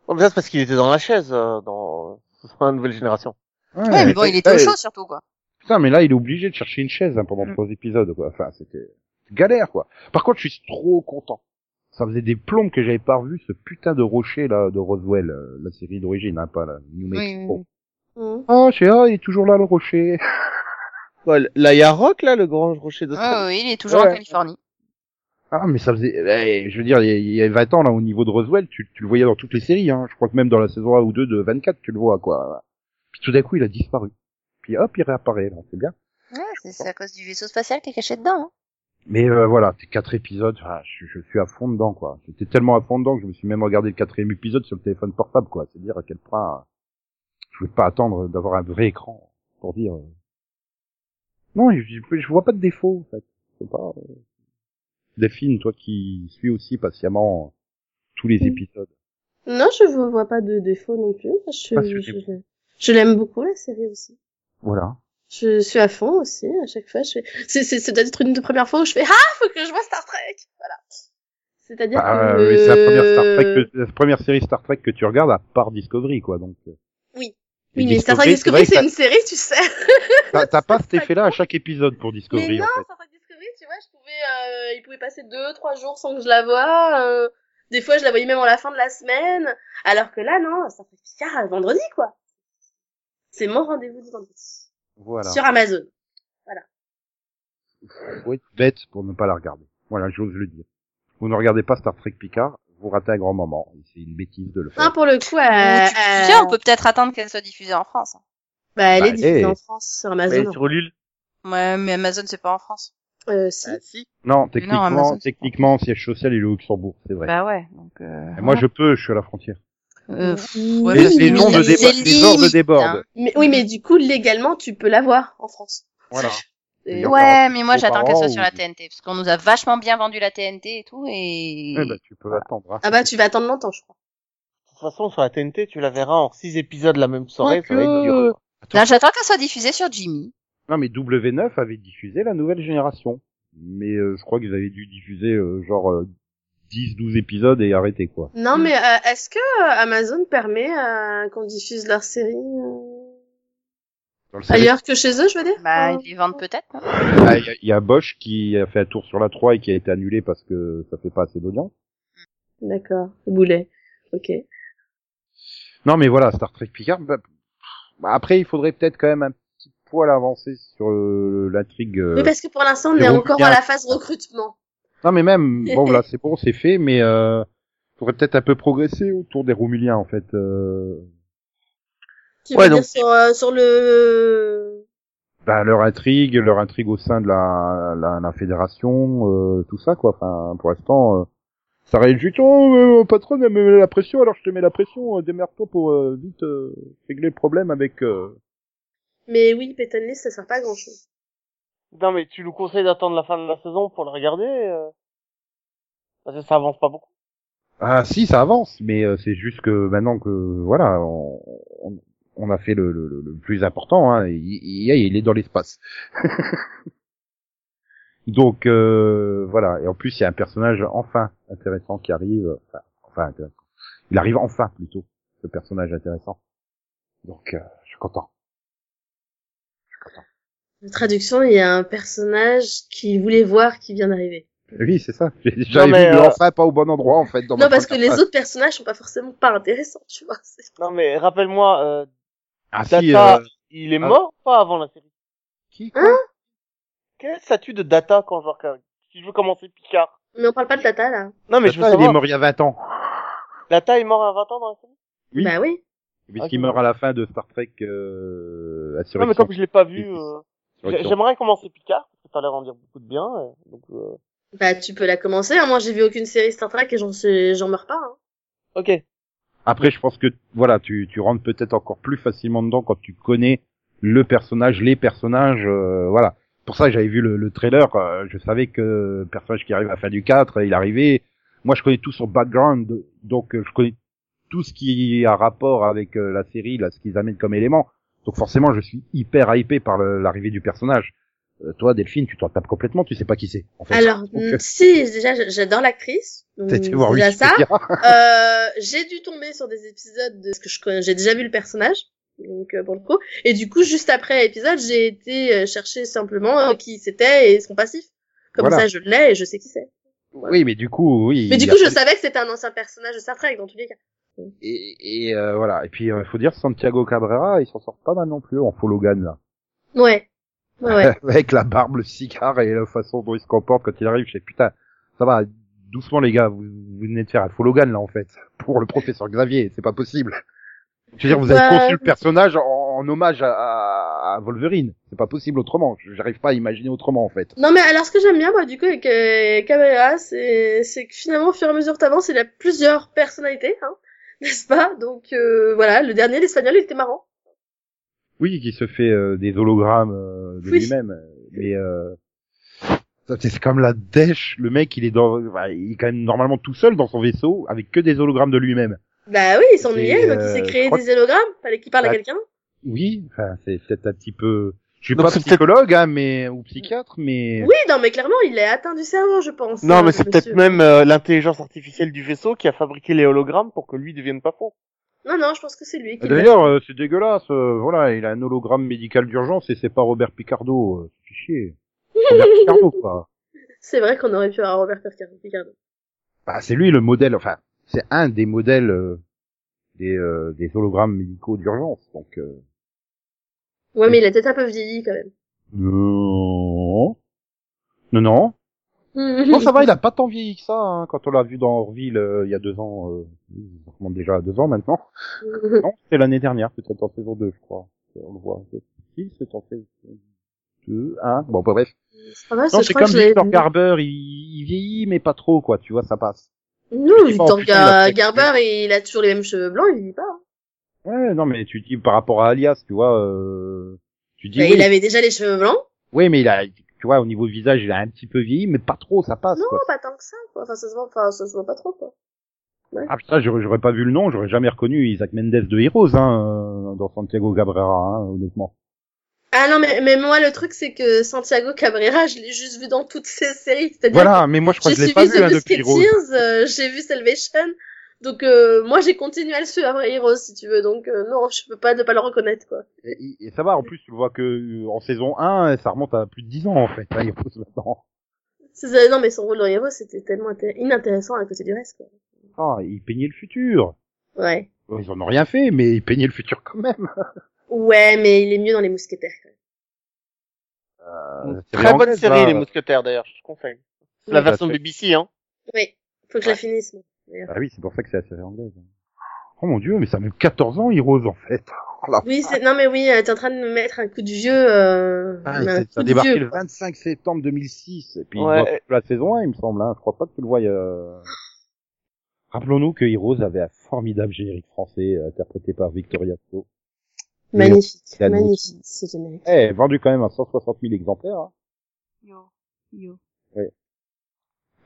Bon, mais ça, c'est parce qu'il était dans la chaise euh, dans dans la nouvelle génération. Ouais, mais bon, il était au ouais, chaud surtout, quoi. Putain, mais là, il est obligé de chercher une chaise hein, pendant Mm. trois épisodes, quoi. Enfin, c'était galère, quoi. Par contre, je suis trop content. Ça faisait des plombes que j'avais pas revu ce putain de rocher là de Roswell, euh, la série d'origine, hein, pas la New Oui, Mexico. oui, Mm. Ah, je sais, ah, il est toujours là le rocher. Ouais, là, il y a Rock, là, le grand rocher de oui. Ouais, oui, il est toujours Ouais. en Californie. Ah, mais ça faisait, eh, je veux dire, il y a- il y a 20 ans là, au niveau de Roswell, tu, tu le voyais dans toutes les séries. Hein. Je crois que même dans la saison 1 ou 2 de 24, tu le vois, quoi. Puis tout d'un coup, il a disparu. Puis hop, il réapparaît, là, c'est bien. Ouais, c'est- c'est à cause du vaisseau spatial qui est caché dedans. Hein. Mais euh, voilà, ces quatre épisodes, ah, je, je suis à fond dedans, quoi. J'étais tellement à fond dedans que je me suis même regardé le quatrième épisode sur le téléphone portable, quoi. C'est dire à quel point euh, je voulais pas attendre d'avoir un vrai écran pour dire. Non, je, je, vois pas de défaut, en fait. C'est pas. Euh... Delphine, toi qui suis aussi patiemment tous les épisodes. Non, je ne vois pas de défaut non plus. Je, je, c'est- je, je l'aime beaucoup, la série aussi. Voilà. Je suis à fond aussi, à chaque fois. Je fais... C'est, c'est, c'est peut-être une des premières fois où je fais Ah, faut que je vois Star Trek Voilà. C'est-à-dire Bah, que... euh, c'est la première Star Trek, que- la première série Star Trek que tu regardes à part Discovery, quoi. Donc. euh. Oui. Oui, mais Star Trek Discovery, c'est une série, tu sais. t'as- pas cet effet-là à chaque épisode pour Discovery, Mais non, en fait. Star Trek Discovery, tu vois, je pouvais, euh, il pouvait passer deux, trois jours sans que je la voie. euh, des fois, je la voyais même à la fin de la semaine. Alors que là, non, Star Trek Picard, vendredi, quoi. C'est mon rendez-vous du vendredi. Voilà. Sur Amazon. faut être bête pour ne pas la regarder. Voilà, j'ose le dire. Vous ne regardez pas Star Trek Picard, vous ratez un grand moment. C'est une bêtise de le faire. Non, pour le coup, Ou euh, tu- euh, on peut peut-être attendre qu'elle soit diffusée en France. hein. bah, elle Bah, est diffusée eh. en France sur Mais Amazon. sur Ulule. Ouais, mais Amazon, c'est pas en France. Euh, si. Ah, si. Non, techniquement, Amazon, techniquement, siège social il est au Luxembourg, c'est vrai. Bah ouais, donc... Euh, Et moi, je peux, je suis à la frontière. euh, ouais, les, les mais gens de déba- les ordres débordent. hein. Mais, oui, mais du coup, légalement, tu peux la voir en France. Voilà. Et-. Ouais, mais moi j'attends qu'elle soit sur la TNT, parce qu'on nous a vachement bien vendu la TNT et tout, et... Eh ben, tu peux attendre. Hein. Ah bah, tu vas attendre longtemps, je crois. De toute façon, sur la TNT, tu la verras en six épisodes la même soirée, ça va être dur. Quoique- quoi. Non, j'attends qu'elle soit diffusée sur Jimmy. Non, mais W9 avait diffusé la nouvelle génération. Mais euh, je crois qu'ils avaient dû diffuser euh, genre euh, 10-12 épisodes et arrêter, quoi. Non, Mm. mais euh, est-ce que Amazon permet euh, qu'on diffuse leur série ailleurs que chez eux, je veux dire Bah, ils les vendent peut-être, non Ah, Il y, a- il y a Bosch qui a fait un tour sur la 3 et qui a été annulé parce que ça fait pas assez d'audience. D'accord, boulet. Ok. Non, mais voilà, Star Trek Picard. bah, bah, après, il faudrait peut-être quand même un petit poil avancer sur euh, l'intrigue. euh, Oui, parce que pour l'instant, on est encore à la phase recrutement. Non, mais même, bon, là, c'est bon, c'est fait, mais euh, faudrait peut-être un peu progresser autour des Romuliens, en fait. Euh, Tu Ouais, veux donc- dire sur, euh, sur le... bah, leur intrigue, leur intrigue au sein de la, la, la fédération, euh, tout ça, quoi. Enfin, pour l'instant, euh, ça règle juste, oh, euh, patron, elle me met la pression, alors je te mets la pression, euh, démerde-toi pour euh, vite euh, régler le problème avec... euh, Mais oui, Peyton List, ça sert pas à grand chose. Non, mais tu nous conseilles d'attendre la fin de la saison pour le regarder euh... Parce que ça avance pas beaucoup. Ah si, ça avance, mais euh, c'est juste que maintenant que voilà, on, on, on a fait le, le, le- plus important, hein, il, il, il est dans l'espace. Donc euh, voilà, et en plus il y a un personnage enfin intéressant qui arrive, enfin, enfin intéressant. Il arrive enfin plutôt, ce personnage intéressant. Donc euh, je suis content. La traduction, il y a un personnage qui voulait voir qui vient d'arriver. Oui, c'est ça. J'avais mais, vu le euh, enfin pas au bon endroit en fait. Dans ma Non, parce que les autres personnages sont pas forcément pas intéressants, tu vois. Non, mais rappelle-moi, Ah si, Data, euh, il est ah. mort ou pas avant la série? Qui quoi? Hein Quel est le statut de Data quand je regarde? Si je veux commencer Picard. Mais on parle pas de Tata, là. Non, mais je veux Data, il est savoir, mort il y a 20 ans. Data est mort à 20 ans dans la série? Oui. Bah oui. Puisqu'il Ok. meurt à la fin de Star Trek euh, Non, Insurrection. mais comme je l'ai pas vu, euh, j'aimerais commencer Picard, parce que t'as l'air d'en dire beaucoup de bien, donc, euh, Bah, tu peux la commencer. hein. Moi, j'ai vu aucune série Star Trek et j'en sais, j'en meurs pas. Hein. ok. Après, je pense que voilà, tu, tu rentres peut-être encore plus facilement dedans quand tu connais le personnage, les personnages, euh, voilà. Pour ça, j'avais vu le, le trailer, je savais que le personnage qui arrive à la fin du 4, il arrivait. Moi, je connais tout son background, donc euh, je connais tout ce qui a rapport avec euh, la série, là, ce qu'ils amènent comme élément. Donc forcément, je suis hyper hypé par l'arrivée du personnage. Euh, toi, Delphine, tu t'en tapes complètement, tu sais pas qui c'est. En fait. Alors, Donc, euh, si, déjà, j'adore l'actrice. t'as été voir déjà ça. Wikipédia. Euh, j'ai dû tomber sur des épisodes de ce que je connais. J'ai déjà vu le personnage. Donc, euh, pour le coup. Et du coup, juste après l'épisode, j'ai été chercher simplement qui c'était et son passif. Comme Voilà. ça, je l'ai et je sais qui c'est. Voilà. Oui, mais du coup, oui. Mais du coup, a je savais que c'était un ancien personnage de Star Trek, dans tous les cas. Et, et euh, voilà. Et puis, il faut dire, Santiago Cabrera, il s'en sort pas mal non plus en faux Logan, là. Ouais. Ouais. Avec la barbe, le cigare et la façon dont il se comporte quand il arrive. Je sais, putain, ça va, doucement les gars, vous, vous venez de faire un Logan, là, en fait. Pour le professeur Xavier, c'est pas possible. Je veux dire, vous avez Ouais. conçu le personnage en, en hommage à, à, à Wolverine. C'est pas possible autrement. J'arrive pas à imaginer autrement, en fait. Non mais alors ce que j'aime bien moi du coup avec euh, c'est que finalement au fur et à mesure que t'avances il a plusieurs personnalités hein n'est-ce pas? Donc euh, voilà le dernier l'espagnol il était marrant Oui, qui se fait euh, des hologrammes euh, de Oui. lui-même, euh, mais euh, c'est comme la dèche. Le mec, il est dans, bah, il est quand même normalement tout seul dans son vaisseau avec que des hologrammes de lui-même. bah oui il s'ennuyait donc il euh, s'est je créé des hologrammes fallait qu'il parle à Bah, quelqu'un Oui, enfin, c'est peut-être un petit peu. Je suis Donc pas psychologue, hein, mais ou psychiatre, mais oui non mais clairement il est atteint du cerveau je pense Non, hein, mais c'est peut-être même euh, l'intelligence artificielle du vaisseau qui a fabriqué les hologrammes pour que lui devienne pas faux. Non non je pense que c'est lui qui D'ailleurs, euh, c'est dégueulasse. euh, voilà, il a un hologramme médical d'urgence et c'est pas Robert Picardo. euh, c'est chier. Robert Picardo, quoi. c'est vrai qu'on aurait pu avoir Robert Picardo Picardo. Bah, c'est lui le modèle. Enfin, c'est un des modèles euh, des, euh, des hologrammes médicaux d'urgence. Donc, euh, ouais mais il a peut-être un peu vieilli quand même non, non, non. Non, ça va, il a pas tant vieilli que ça. Hein, quand on l'a vu dans Orville euh, il y a deux ans, euh, déjà à deux ans maintenant. Non, c'était l'année dernière, peut-être en saison 2, je crois. On le voit. Si, c'est en saison 2, 1. Bon, bah, bref. c'est pas mal Non, c'est comme Victor. Garber, il, il vieillit, mais pas trop, quoi. Tu vois, ça passe. non Victor Gar- Garber il a toujours les mêmes cheveux blancs il vieillit pas hein. Ouais, non, mais tu dis par rapport à Alias, tu vois, euh, tu dis Bah, oui, il avait déjà les cheveux blancs oui, mais il a, tu vois, au niveau visage, il a un petit peu vieilli, mais pas trop, ça passe, Non, quoi. pas tant que ça, quoi. Enfin, ça se voit, enfin, ça se voit pas trop, quoi. Ah putain, j'aurais pas vu le nom, j'aurais jamais reconnu Isaac Mendes de Heroes, hein, euh, dans Santiago Cabrera, hein, honnêtement. Ah non, mais, mais moi, le truc, c'est que Santiago Cabrera, je l'ai juste vu dans toutes ces séries. Voilà, mais moi je crois que je l'ai pas vu, hein, depuis Heroes. Euh, j'ai vu Salvation. Donc, euh, moi, j'ai continué à le suivre après Heroes, si tu veux. Donc, euh, non, je peux pas ne pas le reconnaître, quoi. Et, et ça va, en plus, tu le vois que euh, en saison 1, ça remonte à plus de 10 ans, en fait, hein, Heroes maintenant. Ça, non, mais son rôle dans Heroes, c'était tellement inté- inintéressant à côté du reste, quoi. Ah, il peignait le futur. Ouais. Ils en ont rien fait, mais ils peignaient le futur quand même. Ouais, mais il est mieux dans les mousquetaires, quand même. Euh, Très bonne anglaise, série, là. les mousquetaires, d'ailleurs, je te conseille. C'est Oui, la bah, version BBC, hein. Oui. Faut que je la finisse, moi. Ah oui, c'est pour ça que c'est la série anglaise. Oh mon dieu, mais ça a même 14 ans, Heroes, en fait. Oh, Oui, c'est, non, mais oui, t'es en train de me mettre un coup de vieux, euh, Ah, un coup de débarqué vieux, le quoi. 25 septembre 2006. Et puis, Ouais. la saison 1, il me semble. Hein. Je crois pas que tu le voies. Euh... Rappelons-nous que Heroes avait un formidable générique français euh, interprété par Victoria Tso. Magnifique, magnifique, ce générique. Eh, vendu quand même à 160 000 exemplaires. Hein. Yo, yo.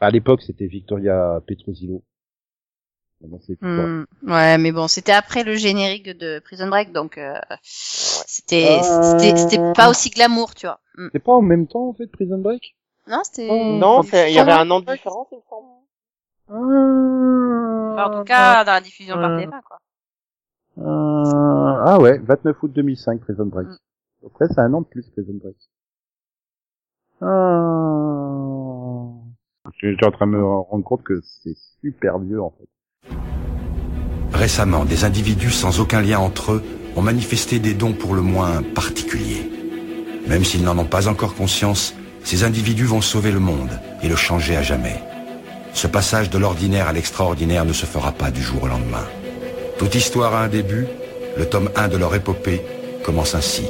À l'époque, c'était Victoria Petrosilo. Plus. Hmm, Ouais, mais bon, c'était après le générique de Prison Break, donc euh, c'était Euh. c'était c'était pas aussi glamour, tu vois. Hmm. C'est pas en même temps, en fait, Prison Break? Non, c'était. Oh, Non, c'est- il y avait Ah, un an de différence, il me semble. Enfin, en tout cas, dans la diffusion par Euh. TF1, quoi. Euh, Ah ouais, 29 août 2005, Prison Break. Mm. Après, c'est un an de plus, Prison Break. Ah... J'étais en train de me rendre compte que c'est super vieux, en fait. Récemment, des individus sans aucun lien entre eux ont manifesté des dons pour le moins particuliers. Même s'ils n'en ont pas encore conscience, ces individus vont sauver le monde et le changer à jamais. Ce passage de l'ordinaire à l'extraordinaire ne se fera pas du jour au lendemain. Toute histoire a un début, Le tome 1 de leur épopée commence ainsi.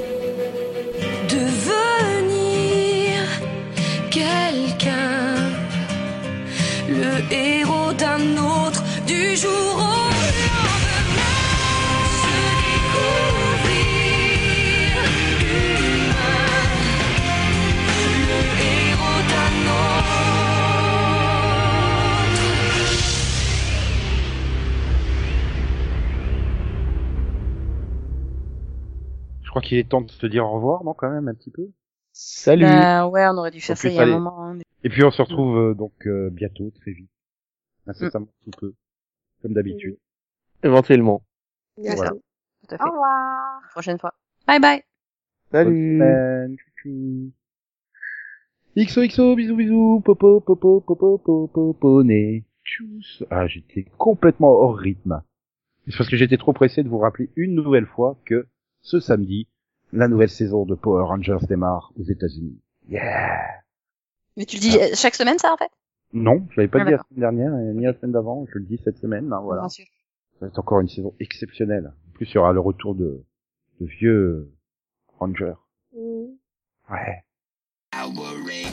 Qu'il est temps de se dire au revoir, non, quand même, un petit peu. Salut. Ben, ouais, on aurait dû faire ça il y a un moment. hein. Et puis on se retrouve euh, donc euh, bientôt, très vite. Incessamment sous peu. Comme d'habitude. Éventuellement. Bien Voilà. sûr. Tout à Au revoir. Prochaine fois. Bye bye. Salut. XOXO, bisous bisous, popo, popo, popo, popo, poney. Tchuss. Ah, j'étais complètement hors rythme. C'est parce que j'étais trop pressé de vous rappeler une nouvelle fois que ce samedi, la nouvelle saison de Power Rangers démarre aux États-Unis. Yeah! Mais tu le dis euh, chaque semaine, ça, en fait? Non, je l'avais pas Ah, dit la semaine dernière, ni la semaine d'avant, je le dis cette semaine, hein, voilà. Bien sûr. Ça va être encore une saison exceptionnelle. En plus, il y aura le retour de, de vieux Rangers. Mm. Ouais. For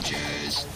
justice